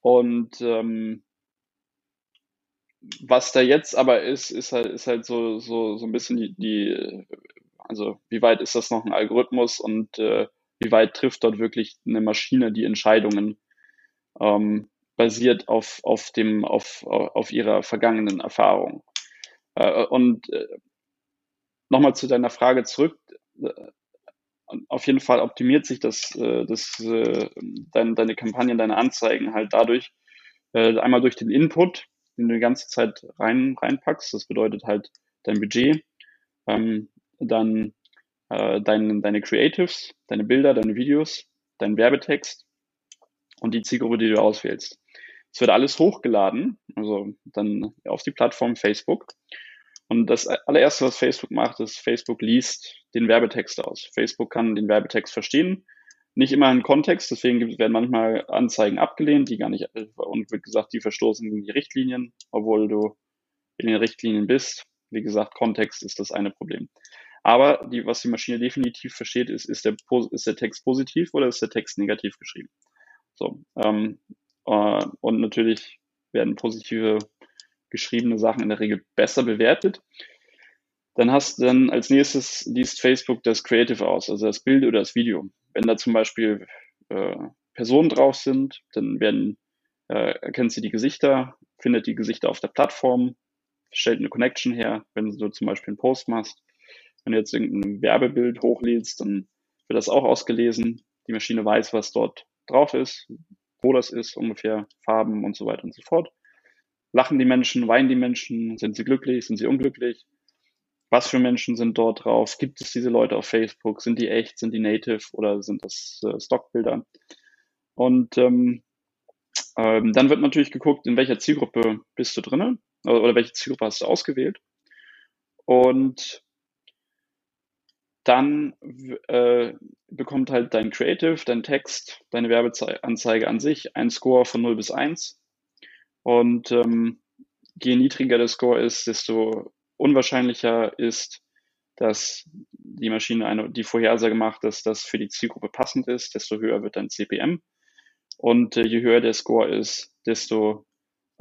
und ähm, was da jetzt aber ist, ist halt, ist halt so, so, so ein bisschen die, die, also wie weit ist das noch ein Algorithmus und äh, wie weit trifft dort wirklich eine Maschine die Entscheidungen ähm, basiert auf, auf dem, auf, auf ihrer vergangenen Erfahrung. Äh, und äh, nochmal zu deiner Frage zurück. Äh, auf jeden Fall optimiert sich das, äh, das äh, deine, deine Kampagnen, deine Anzeigen halt dadurch, einmal durch den Input, den du die ganze Zeit rein, reinpackst. Das bedeutet halt dein Budget, ähm, dann dein, deine Creatives, deine Bilder, deine Videos, dein Werbetext und die Zielgruppe, die du auswählst. Es wird alles hochgeladen, also dann auf die Plattform Facebook. Und das allererste, was Facebook macht, ist, Facebook liest den Werbetext aus. Facebook kann den Werbetext verstehen, nicht immer in Kontext, deswegen werden manchmal Anzeigen abgelehnt, die gar nicht, und wie gesagt, die verstoßen gegen die Richtlinien, obwohl du in den Richtlinien bist. Wie gesagt, Kontext ist das eine Problem. Aber die, was die Maschine definitiv versteht, ist, ist der, ist der Text positiv oder ist der Text negativ geschrieben? So, ähm, äh, und natürlich werden positive geschriebene Sachen in der Regel besser bewertet. Dann hast dann als nächstes liest Facebook das Creative aus, also das Bild oder das Video. Wenn da zum Beispiel äh, Personen drauf sind, dann werden, äh, erkennt sie die Gesichter, findet die Gesichter auf der Plattform, stellt eine Connection her, wenn du zum Beispiel einen Post machst. Wenn du jetzt irgendein Werbebild hochlädst, dann wird das auch ausgelesen. Die Maschine weiß, was dort drauf ist, wo das ist, ungefähr Farben und so weiter und so fort. Lachen die Menschen, weinen die Menschen, sind sie glücklich, sind sie unglücklich? Was für Menschen sind dort drauf? Gibt es diese Leute auf Facebook? Sind die echt? Sind die native oder sind das äh, Stockbilder? Und ähm, ähm, dann wird natürlich geguckt, in welcher Zielgruppe bist du drinnen oder, oder welche Zielgruppe hast du ausgewählt. Und dann äh, bekommt halt dein Creative, dein Text, deine Werbeanzeige an sich einen Score von 0 bis 1. Und ähm, je niedriger der Score ist, desto unwahrscheinlicher ist, dass die Maschine eine, die Vorhersage macht, dass das für die Zielgruppe passend ist, desto höher wird dein CPM. Und äh, je höher der Score ist, desto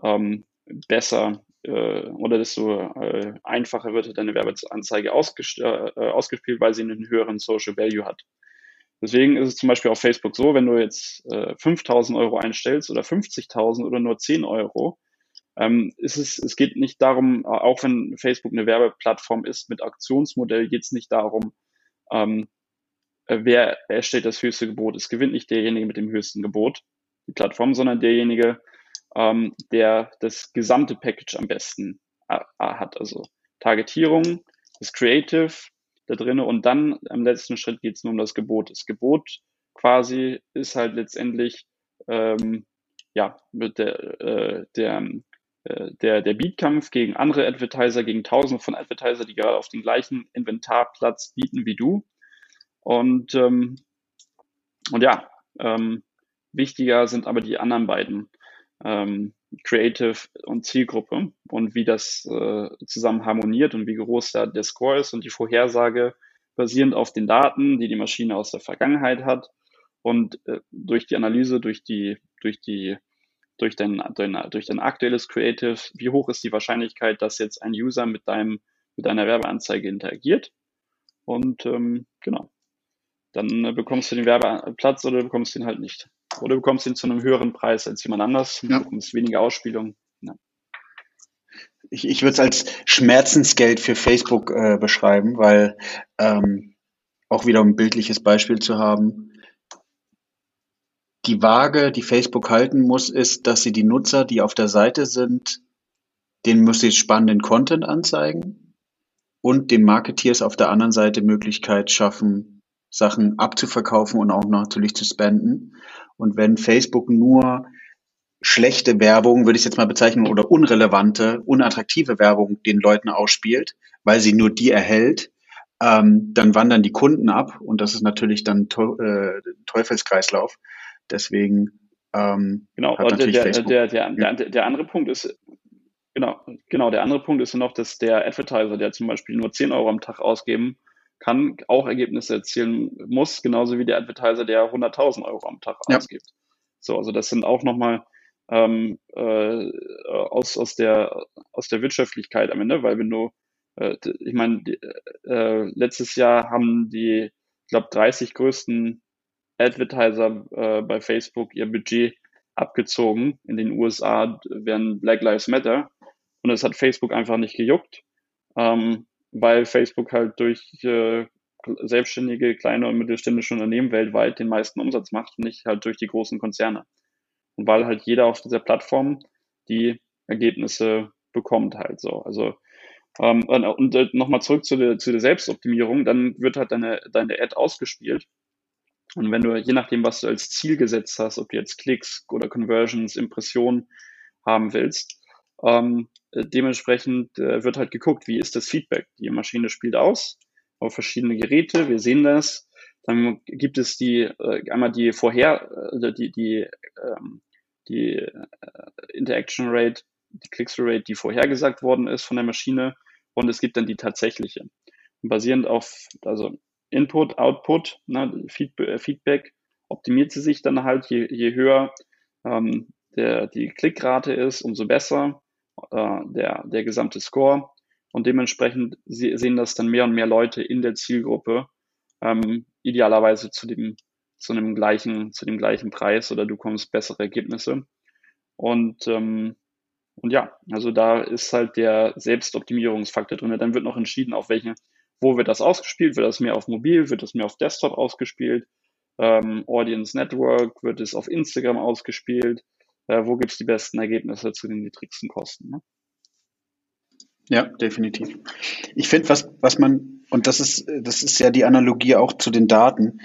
ähm, besser äh, oder desto äh, einfacher wird deine Werbeanzeige äh, ausgespielt, weil sie einen höheren Social Value hat. Deswegen ist es zum Beispiel auf Facebook so, wenn du jetzt äh, 5000 Euro einstellst oder 50.000 oder nur 10 Euro, ähm, ist es, es geht nicht darum, auch wenn Facebook eine Werbeplattform ist mit Aktionsmodell, geht es nicht darum, ähm, äh, wer erstellt das höchste Gebot. Es gewinnt nicht derjenige mit dem höchsten Gebot, die Plattform, sondern derjenige, ähm, der das gesamte Package am besten äh, hat. Also Targetierung, das Creative, da drinne und dann am letzten Schritt geht es nur um das Gebot. Das Gebot quasi ist halt letztendlich ähm, ja mit der, äh, der äh, der, der Beatkampf gegen andere Advertiser, gegen tausende von Advertiser, die gerade auf den gleichen Inventarplatz bieten wie du. Und, ähm, und ja, ähm, Wichtiger sind aber die anderen beiden, ähm, Creative und Zielgruppe und wie das äh, zusammen harmoniert und wie groß da der Score ist und die Vorhersage basierend auf den Daten, die die Maschine aus der Vergangenheit hat und äh, durch die Analyse, durch die, durch die, durch dein, dein, durch dein aktuelles Creative, wie hoch ist die Wahrscheinlichkeit, dass jetzt ein User mit deinem, mit deiner Werbeanzeige interagiert? Und ähm, genau, dann äh, bekommst du den Werbeplatz oder bekommst du ihn halt nicht. Oder bekommst ihn zu einem höheren Preis als jemand anders, ja. bekommst weniger Ausspielung. Ja. Ich, ich würde es als Schmerzensgeld für Facebook äh, beschreiben, weil ähm, auch wieder um ein bildliches Beispiel zu haben, die Waage, die Facebook halten muss, ist, dass sie die Nutzer, die auf der Seite sind, denen muss sie spannenden Content anzeigen und den Marketeers auf der anderen Seite Möglichkeit schaffen, Sachen abzuverkaufen und auch natürlich zu spenden. Und wenn Facebook nur schlechte Werbung, würde ich es jetzt mal bezeichnen, oder unrelevante, unattraktive Werbung den Leuten ausspielt, weil sie nur die erhält, ähm, dann wandern die Kunden ab und das ist natürlich dann äh, Teufelskreislauf. Deswegen ähm, genau, hat natürlich der, Facebook, der, der, der, der, der andere Punkt ist, genau, genau, der andere Punkt ist noch, dass der Advertiser, der zum Beispiel nur 10 Euro am Tag ausgeben kann, auch Ergebnisse erzielen muss, genauso wie der Advertiser, der 100.000 Euro am Tag ja. ausgibt. So, also das sind auch nochmal ähm, äh, aus, aus, der, aus der Wirtschaftlichkeit am Ende, weil wenn du, äh, ich meine, äh, letztes Jahr haben die, ich glaube, 30 größten Advertiser äh, bei Facebook ihr Budget abgezogen. In den USA werden Black Lives Matter. Und es hat Facebook einfach nicht gejuckt, ähm, weil Facebook halt durch äh, selbstständige, kleine und mittelständische Unternehmen weltweit den meisten Umsatz macht und nicht halt durch die großen Konzerne. Und weil halt jeder auf dieser Plattform die Ergebnisse bekommt halt so. Also ähm, und äh, nochmal zurück zu der, zu der Selbstoptimierung, dann wird halt deine, deine Ad ausgespielt und wenn du, je nachdem, was du als Ziel gesetzt hast, ob du jetzt Klicks oder Conversions, Impressionen haben willst, ähm, äh, dementsprechend äh, wird halt geguckt, wie ist das Feedback. Die Maschine spielt aus auf verschiedene Geräte, wir sehen das. Dann gibt es die äh, einmal die vorher äh, die die ähm, die äh, Interaction Rate, die Clicks Rate, die vorhergesagt worden ist von der Maschine und es gibt dann die tatsächliche. Und basierend auf also Input, Output, ne, äh, Feedback optimiert sie sich dann halt, je, je höher ähm, der, die Klickrate ist, umso besser äh, der, der gesamte Score. Und dementsprechend sehen das dann mehr und mehr Leute in der Zielgruppe, ähm, idealerweise zu dem, zu einem gleichen, zu dem gleichen Preis oder du kommst bessere Ergebnisse. Und, ähm, und ja, also da ist halt der Selbstoptimierungsfaktor drin. Dann wird noch entschieden, auf welche wo wird das ausgespielt? Wird das mehr auf Mobil? Wird das mehr auf Desktop ausgespielt? Ähm, Audience Network? Wird es auf Instagram ausgespielt? Äh, wo gibt es die besten Ergebnisse zu den niedrigsten Kosten? Ne? Ja, definitiv. Ich finde, was, was man, und das ist, das ist ja die Analogie auch zu den Daten,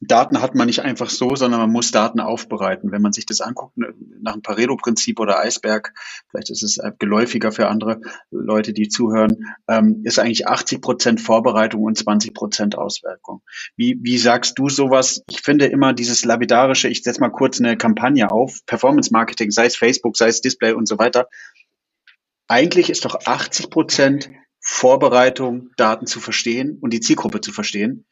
Daten hat man nicht einfach so, sondern man muss Daten aufbereiten. Wenn man sich das anguckt ne, nach dem Pareto-Prinzip oder Eisberg, vielleicht ist es geläufiger für andere Leute, die zuhören, ähm, ist eigentlich 80 Prozent Vorbereitung und 20 Prozent Auswirkung. Wie, wie sagst du sowas? Ich finde immer dieses lapidarische, ich setze mal kurz eine Kampagne auf, Performance Marketing, sei es Facebook, sei es Display und so weiter. Eigentlich ist doch 80 Prozent Vorbereitung, Daten zu verstehen und die Zielgruppe zu verstehen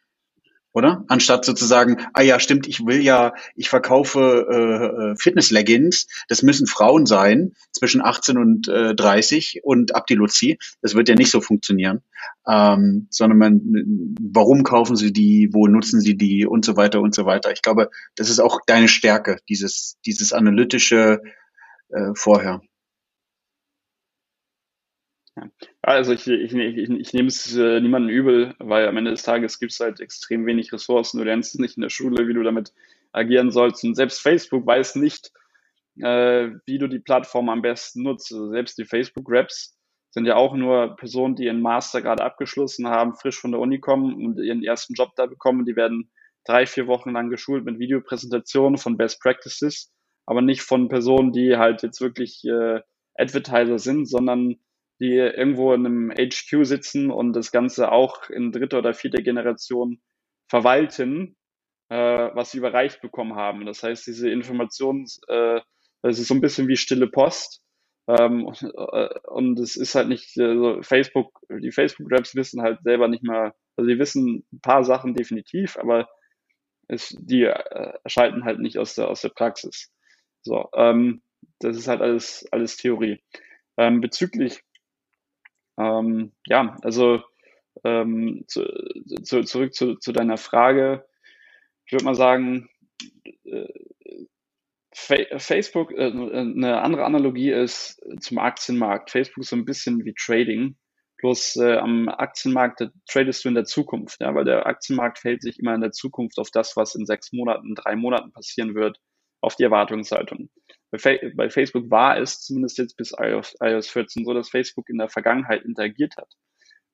oder? Anstatt sozusagen, ah ja, stimmt, ich will ja, ich verkaufe äh, äh Fitness-Leggings, das müssen Frauen sein, zwischen 18 und äh, 30 und ab Luzi. Das wird ja nicht so funktionieren. Ähm, sondern man, warum kaufen sie die, wo nutzen sie die und so weiter und so weiter. Ich glaube, das ist auch deine Stärke, dieses, dieses analytische äh, vorher. Ja. Also ich, ich, ich, ich nehme es äh, niemandem übel, weil am Ende des Tages gibt es halt extrem wenig Ressourcen. Du lernst nicht in der Schule, wie du damit agieren sollst. Und selbst Facebook weiß nicht, äh, wie du die Plattform am besten nutzt. Also selbst die Facebook-Raps sind ja auch nur Personen, die ihren Master gerade abgeschlossen haben, frisch von der Uni kommen und ihren ersten Job da bekommen. Die werden drei, vier Wochen lang geschult mit Videopräsentationen von Best Practices, aber nicht von Personen, die halt jetzt wirklich äh, Advertiser sind, sondern die irgendwo in einem HQ sitzen und das Ganze auch in dritter oder vierter Generation verwalten, äh, was sie überreicht bekommen haben. Das heißt, diese Informations, äh, ist so ein bisschen wie stille Post. Ähm, äh, und es ist halt nicht also Facebook, die Facebook-Raps wissen halt selber nicht mal, also sie wissen ein paar Sachen definitiv, aber es, die äh, erscheinen halt nicht aus der, aus der Praxis. So, ähm, das ist halt alles, alles Theorie. Ähm, bezüglich, ähm, ja, also ähm, zu, zu, zurück zu, zu deiner Frage. Ich würde mal sagen, äh, Facebook, äh, eine andere Analogie ist zum Aktienmarkt. Facebook ist so ein bisschen wie Trading. Bloß äh, am Aktienmarkt tradest du in der Zukunft, ja, weil der Aktienmarkt fällt sich immer in der Zukunft auf das, was in sechs Monaten, drei Monaten passieren wird, auf die Erwartungshaltung. Bei, Fa bei Facebook war es zumindest jetzt bis iOS, iOS 14 so, dass Facebook in der Vergangenheit interagiert hat.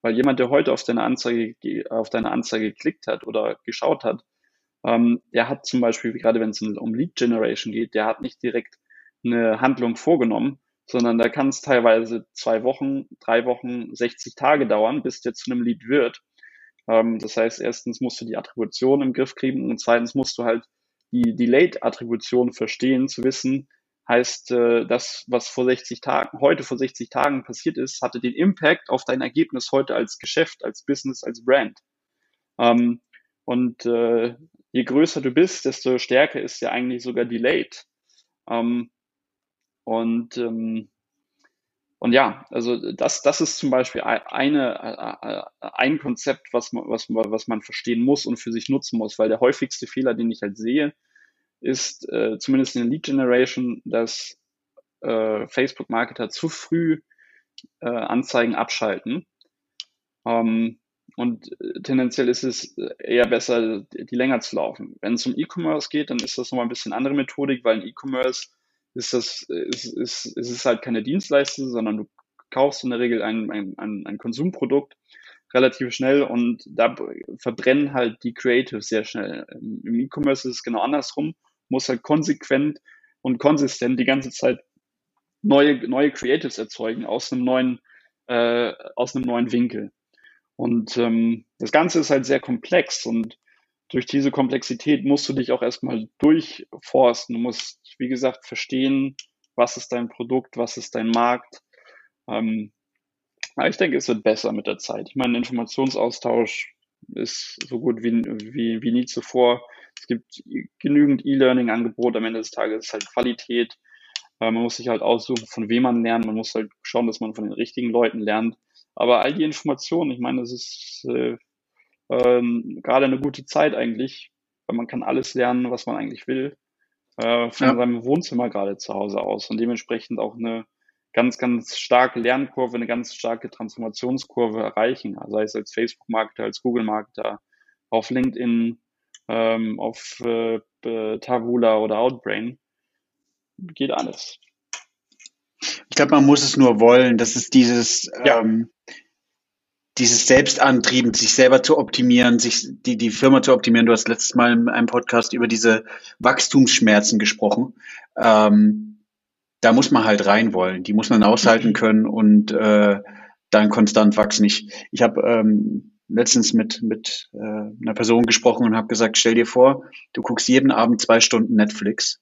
Weil jemand, der heute auf deine Anzeige, auf deine Anzeige geklickt hat oder geschaut hat, ähm, der hat zum Beispiel, gerade wenn es um Lead Generation geht, der hat nicht direkt eine Handlung vorgenommen, sondern da kann es teilweise zwei Wochen, drei Wochen, 60 Tage dauern, bis der zu einem Lead wird. Ähm, das heißt, erstens musst du die Attribution im Griff kriegen und zweitens musst du halt die Delayed-Attribution verstehen, zu wissen, heißt, äh, das, was vor 60 Tagen, heute vor 60 Tagen passiert ist, hatte den Impact auf dein Ergebnis heute als Geschäft, als Business, als Brand. Ähm, und äh, je größer du bist, desto stärker ist ja eigentlich sogar Delayed. Ähm, und, ähm, und ja, also das, das ist zum Beispiel eine, ein Konzept, was man, was, was man verstehen muss und für sich nutzen muss, weil der häufigste Fehler, den ich halt sehe, ist äh, zumindest in der Lead Generation, dass äh, Facebook-Marketer zu früh äh, Anzeigen abschalten. Ähm, und äh, tendenziell ist es eher besser, die länger zu laufen. Wenn es um E-Commerce geht, dann ist das nochmal ein bisschen andere Methodik, weil in E-Commerce ist das, ist, ist, ist es halt keine Dienstleistung, sondern du kaufst in der Regel ein, ein, ein, Konsumprodukt relativ schnell und da verbrennen halt die Creatives sehr schnell. Im E-Commerce ist es genau andersrum, muss halt konsequent und konsistent die ganze Zeit neue, neue Creatives erzeugen aus einem neuen, äh, aus einem neuen Winkel. Und ähm, das Ganze ist halt sehr komplex und durch diese Komplexität musst du dich auch erstmal durchforsten. Du musst, wie gesagt, verstehen, was ist dein Produkt, was ist dein Markt. Ähm, aber ich denke, es wird besser mit der Zeit. Ich meine, Informationsaustausch ist so gut wie, wie, wie nie zuvor. Es gibt genügend E-Learning-Angebote. Am Ende des Tages ist halt Qualität. Äh, man muss sich halt aussuchen, von wem man lernt. Man muss halt schauen, dass man von den richtigen Leuten lernt. Aber all die Informationen, ich meine, das ist äh, ähm, gerade eine gute Zeit eigentlich, weil man kann alles lernen, was man eigentlich will, äh, von ja. seinem Wohnzimmer gerade zu Hause aus und dementsprechend auch eine ganz, ganz starke Lernkurve, eine ganz starke Transformationskurve erreichen, sei es als Facebook-Marketer, als Google-Marketer, auf LinkedIn, ähm, auf äh, Tavula oder Outbrain. Geht alles. Ich glaube, man muss es nur wollen. Das ist dieses, ja. ähm, dieses Selbstantrieben, sich selber zu optimieren, sich die, die Firma zu optimieren. Du hast letztes Mal in einem Podcast über diese Wachstumsschmerzen gesprochen. Ähm, da muss man halt rein wollen. Die muss man aushalten mhm. können und äh, dann konstant wachsen. Ich, ich habe ähm, letztens mit, mit äh, einer Person gesprochen und habe gesagt, stell dir vor, du guckst jeden Abend zwei Stunden Netflix.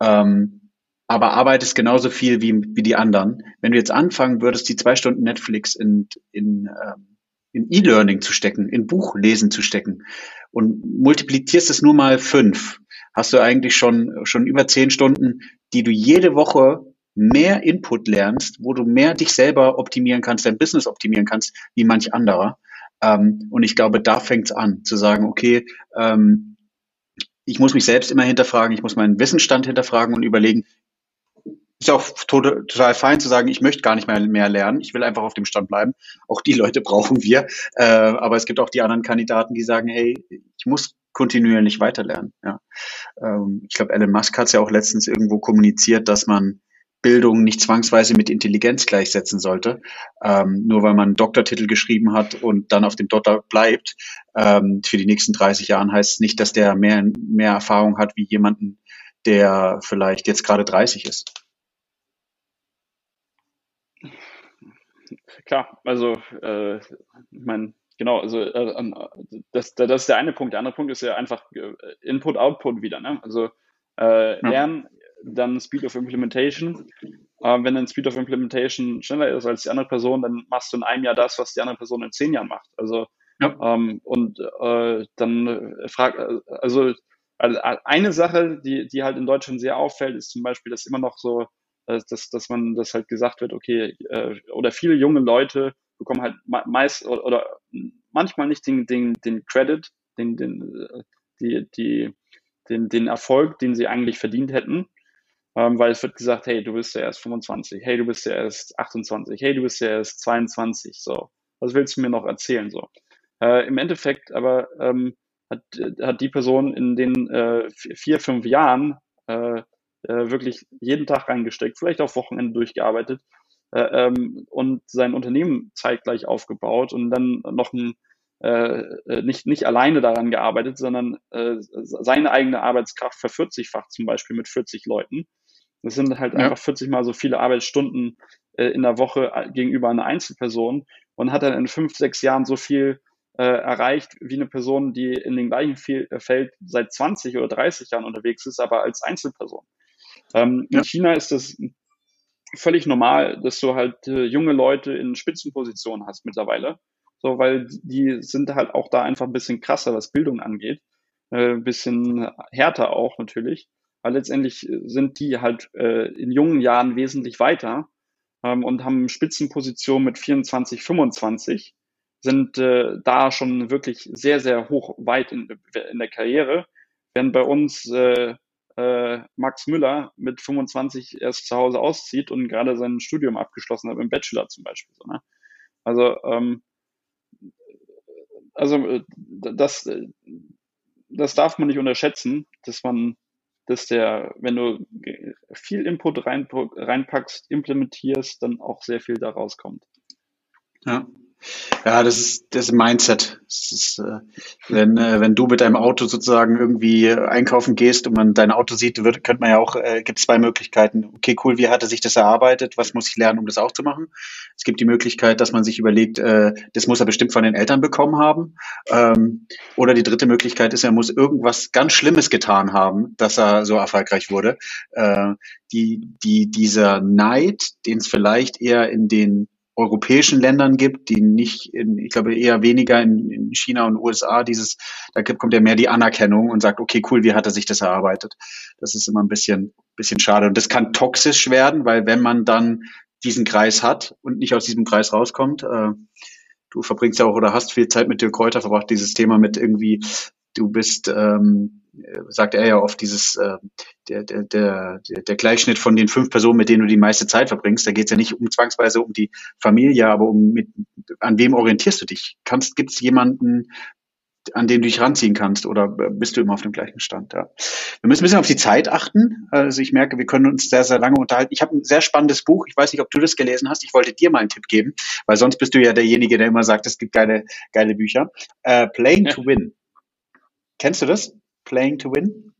Ähm, aber arbeitest genauso viel wie, wie die anderen. Wenn du jetzt anfangen würdest, die zwei Stunden Netflix in, in, ähm, in E-Learning zu stecken, in Buchlesen zu stecken und multiplizierst es nur mal fünf, hast du eigentlich schon, schon über zehn Stunden, die du jede Woche mehr Input lernst, wo du mehr dich selber optimieren kannst, dein Business optimieren kannst, wie manch anderer. Ähm, und ich glaube, da fängt's an, zu sagen, okay, ähm, ich muss mich selbst immer hinterfragen, ich muss meinen Wissensstand hinterfragen und überlegen, ist auch total, total fein zu sagen, ich möchte gar nicht mehr, mehr lernen, ich will einfach auf dem Stand bleiben. Auch die Leute brauchen wir. Äh, aber es gibt auch die anderen Kandidaten, die sagen, hey, ich muss kontinuierlich weiterlernen. Ja. Ähm, ich glaube, Elon Musk hat es ja auch letztens irgendwo kommuniziert, dass man Bildung nicht zwangsweise mit Intelligenz gleichsetzen sollte. Ähm, nur weil man einen Doktortitel geschrieben hat und dann auf dem Doktor bleibt, ähm, für die nächsten 30 Jahren heißt es nicht, dass der mehr, mehr Erfahrung hat wie jemanden, der vielleicht jetzt gerade 30 ist. klar, also äh, ich meine, genau, also äh, das, das ist der eine Punkt. Der andere Punkt ist ja einfach äh, Input-Output wieder. Ne? Also äh, lernen, dann Speed of Implementation. Äh, wenn dein Speed of Implementation schneller ist als die andere Person, dann machst du in einem Jahr das, was die andere Person in zehn Jahren macht. Also ja. ähm, und äh, dann äh, frag, äh, also, also eine Sache, die, die halt in Deutschland sehr auffällt, ist zum Beispiel, dass immer noch so, dass, dass man das halt gesagt wird, okay, äh, oder viele junge Leute bekommen halt meist oder, oder manchmal nicht den, den, den Credit, den, den, die, die, den, den Erfolg, den sie eigentlich verdient hätten. Ähm, weil es wird gesagt, hey, du bist ja erst 25, hey, du bist ja erst 28, hey, du bist ja erst 22, so. Was willst du mir noch erzählen, so? Äh, Im Endeffekt aber ähm, hat, hat die Person in den äh, vier, fünf Jahren äh, äh, wirklich jeden Tag reingesteckt, vielleicht auch Wochenende durchgearbeitet äh, ähm, und sein Unternehmen zeitgleich aufgebaut und dann noch ein äh, äh, nicht, nicht alleine daran gearbeitet, sondern äh, seine eigene Arbeitskraft vervierzigfacht, zum Beispiel mit 40 Leuten. Das sind halt ja. einfach 40 mal so viele Arbeitsstunden äh, in der Woche äh, gegenüber einer Einzelperson und hat dann in fünf, sechs Jahren so viel äh, erreicht wie eine Person, die in dem gleichen Feld seit 20 oder 30 Jahren unterwegs ist, aber als Einzelperson. Ähm, ja. In China ist das völlig normal, dass du halt äh, junge Leute in Spitzenpositionen hast mittlerweile. So, weil die sind halt auch da einfach ein bisschen krasser, was Bildung angeht. Äh, ein bisschen härter auch natürlich. Aber letztendlich sind die halt äh, in jungen Jahren wesentlich weiter ähm, und haben Spitzenpositionen mit 24, 25, sind äh, da schon wirklich sehr, sehr hoch weit in, in der Karriere. Während bei uns äh, äh, Max Müller mit 25 erst zu Hause auszieht und gerade sein Studium abgeschlossen hat, im Bachelor zum Beispiel. So, ne? Also ähm, also äh, das, äh, das darf man nicht unterschätzen, dass man, dass der, wenn du viel Input rein, reinpackst, implementierst, dann auch sehr viel da rauskommt. Ja. Ja, das ist das Mindset. Das ist, äh, wenn, äh, wenn du mit deinem Auto sozusagen irgendwie einkaufen gehst und man dein Auto sieht, wird, könnte man ja auch, äh, gibt zwei Möglichkeiten. Okay, cool, wie hat er sich das erarbeitet? Was muss ich lernen, um das auch zu machen? Es gibt die Möglichkeit, dass man sich überlegt, äh, das muss er bestimmt von den Eltern bekommen haben. Ähm, oder die dritte Möglichkeit ist, er muss irgendwas ganz Schlimmes getan haben, dass er so erfolgreich wurde. Äh, die, die, dieser Neid, den es vielleicht eher in den europäischen Ländern gibt, die nicht, in, ich glaube eher weniger in, in China und USA, dieses, da kommt ja mehr die Anerkennung und sagt, okay, cool, wie hat er sich das erarbeitet? Das ist immer ein bisschen, bisschen schade. Und das kann toxisch werden, weil wenn man dann diesen Kreis hat und nicht aus diesem Kreis rauskommt, äh, du verbringst ja auch oder hast viel Zeit mit Dirk Kräuter verbracht, dieses Thema mit irgendwie, du bist, ähm, sagt er ja oft, dieses äh, der, der, der, der Gleichschnitt von den fünf Personen, mit denen du die meiste Zeit verbringst. Da geht es ja nicht um zwangsweise um die Familie, aber um mit, an wem orientierst du dich? Kannst, gibt es jemanden, an den du dich ranziehen kannst oder bist du immer auf dem gleichen Stand? Ja. Wir müssen ein bisschen auf die Zeit achten. Also ich merke, wir können uns sehr, sehr lange unterhalten. Ich habe ein sehr spannendes Buch. Ich weiß nicht, ob du das gelesen hast. Ich wollte dir mal einen Tipp geben, weil sonst bist du ja derjenige, der immer sagt, es gibt geile, geile Bücher. Uh, Playing ja. to Win. Kennst du das? Playing to Win?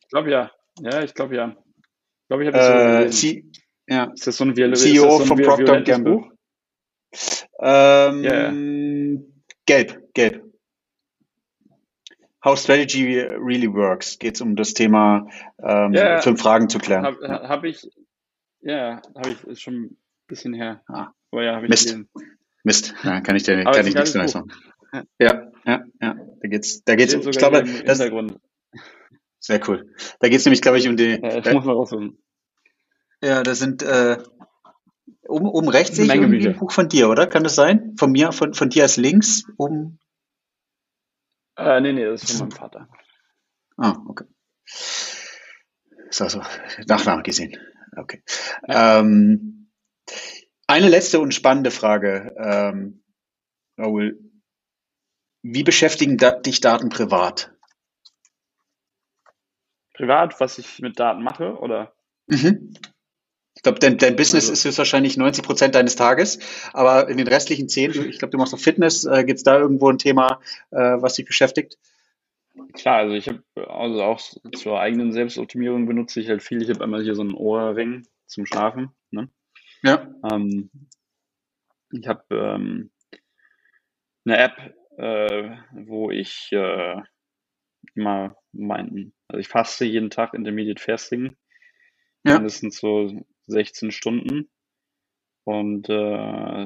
Ich glaube ja. Ja, ich glaube ja. Ich glaube, ich habe das äh, ja. Ist das so ein, Viol CEO so von Procter Gamble. Ähm, yeah. Gelb, gelb. How Strategy Really Works. Geht es um das Thema, ähm, yeah. fünf Fragen zu klären. Habe hab ich, ja, habe ich, ist schon ein bisschen her. Ah. Oh, ja, Mist. Mist. Ja, kann ich dir kann ich nichts Neues machen. Ja, ja, ja. Da geht's, da geht's, ich glaube, das, sehr cool. Da geht's nämlich, glaube ich, um die. Ja, das muss man rausfinden. Ja, das sind, äh, oben, oben rechts sehe ich irgendwie ein Buch von dir, oder? Kann das sein? Von mir, von, von dir als links, oben? Äh, nee, nee, das ist von meinem Vater. Ah, okay. So, so, Nachname gesehen. Okay. Ja. Ähm, eine letzte und spannende Frage, ähm, Raoul. Wie beschäftigen dich Daten privat? Privat, was ich mit Daten mache, oder? Mhm. Ich glaube, dein, dein Business also, ist wahrscheinlich 90 Prozent deines Tages, aber in den restlichen zehn, ich glaube, du machst noch Fitness. Äh, Gibt es da irgendwo ein Thema, äh, was dich beschäftigt? Klar, also ich habe also auch zur eigenen Selbstoptimierung benutze ich halt viel. Ich habe einmal hier so einen Ohrring zum Schlafen. Ne? Ja. Ähm, ich habe ähm, eine App, äh, wo ich äh, immer meinen, also ich faste jeden Tag Intermediate Fasting, ja. mindestens so 16 Stunden. Und äh,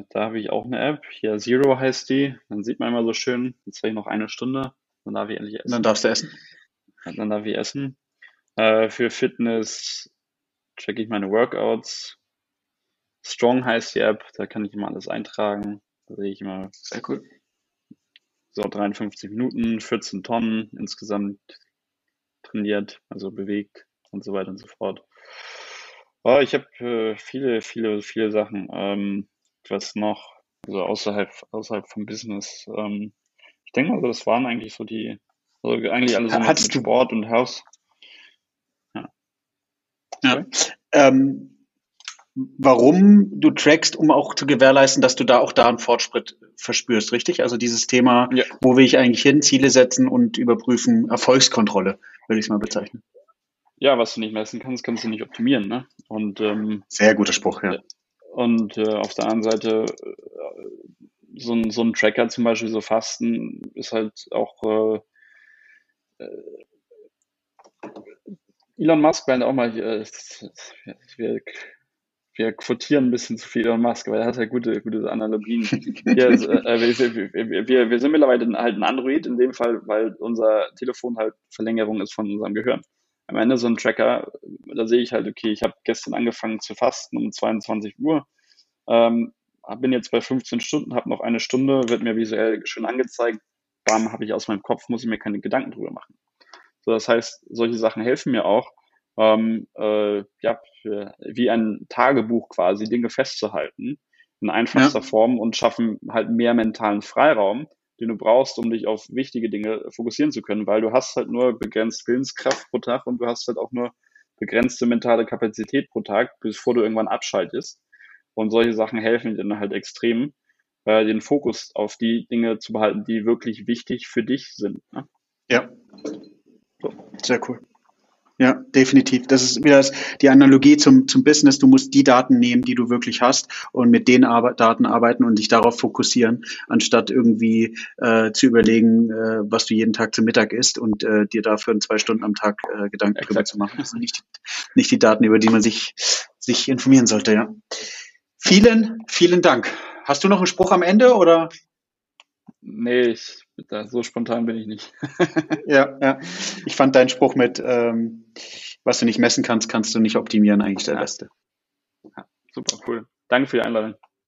da habe ich auch eine App, hier Zero heißt die. Dann sieht man immer so schön, jetzt habe ich noch eine Stunde, dann darf ich endlich essen. Dann darfst du essen. Dann darf ich essen. Äh, für Fitness checke ich meine Workouts. Strong heißt die App, da kann ich immer alles eintragen. Da sehe ich immer. Sehr cool. So 53 Minuten, 14 Tonnen insgesamt trainiert, also bewegt und so weiter und so fort. Oh, ich habe äh, viele, viele, viele Sachen. Ähm, was noch? Also außerhalb, außerhalb vom Business. Ähm, ich denke mal, das waren eigentlich so die, also eigentlich alles so mit, mit Sport und Haus. Ja. ja. Ähm, warum du trackst, um auch zu gewährleisten, dass du da auch da einen Fortschritt verspürst, richtig? Also dieses Thema, ja. wo will ich eigentlich hin, Ziele setzen und überprüfen, Erfolgskontrolle, würde ich es mal bezeichnen ja, was du nicht messen kannst, kannst du nicht optimieren. Ne? Und, ähm, Sehr guter Spruch, ja. Und äh, auf der anderen Seite, äh, so, ein, so ein Tracker zum Beispiel, so Fasten, ist halt auch äh, äh Elon Musk meint auch mal, äh, wir, wir quotieren ein bisschen zu viel Elon Musk, weil er hat ja gute, gute Analogien. wir, äh, wir, wir, wir sind mittlerweile halt ein Android in dem Fall, weil unser Telefon halt Verlängerung ist von unserem Gehirn am Ende so ein Tracker, da sehe ich halt, okay, ich habe gestern angefangen zu fasten um 22 Uhr, ähm, bin jetzt bei 15 Stunden, habe noch eine Stunde, wird mir visuell schön angezeigt, bam, habe ich aus meinem Kopf, muss ich mir keine Gedanken drüber machen. So, das heißt, solche Sachen helfen mir auch, ähm, äh, ja, wie ein Tagebuch quasi, Dinge festzuhalten in einfachster ja. Form und schaffen halt mehr mentalen Freiraum, den du brauchst, um dich auf wichtige Dinge fokussieren zu können, weil du hast halt nur begrenzt Willenskraft pro Tag und du hast halt auch nur begrenzte mentale Kapazität pro Tag, bevor du irgendwann abschaltest. Und solche Sachen helfen dir dann halt extrem, äh, den Fokus auf die Dinge zu behalten, die wirklich wichtig für dich sind. Ne? Ja. So. Sehr cool. Ja, definitiv. Das ist wieder die Analogie zum, zum Business. Du musst die Daten nehmen, die du wirklich hast und mit den Ar Daten arbeiten und dich darauf fokussieren, anstatt irgendwie äh, zu überlegen, äh, was du jeden Tag zum Mittag isst und äh, dir dafür in zwei Stunden am Tag äh, Gedanken Exakt. drüber zu machen. Das sind nicht, nicht die Daten, über die man sich, sich informieren sollte, ja. Vielen, vielen Dank. Hast du noch einen Spruch am Ende oder? Nee, ich, da, so spontan bin ich nicht. ja, ja. Ich fand deinen Spruch mit, ähm, was du nicht messen kannst, kannst du nicht optimieren, eigentlich der ja. beste. Ja, super, cool. Danke für die Einladung.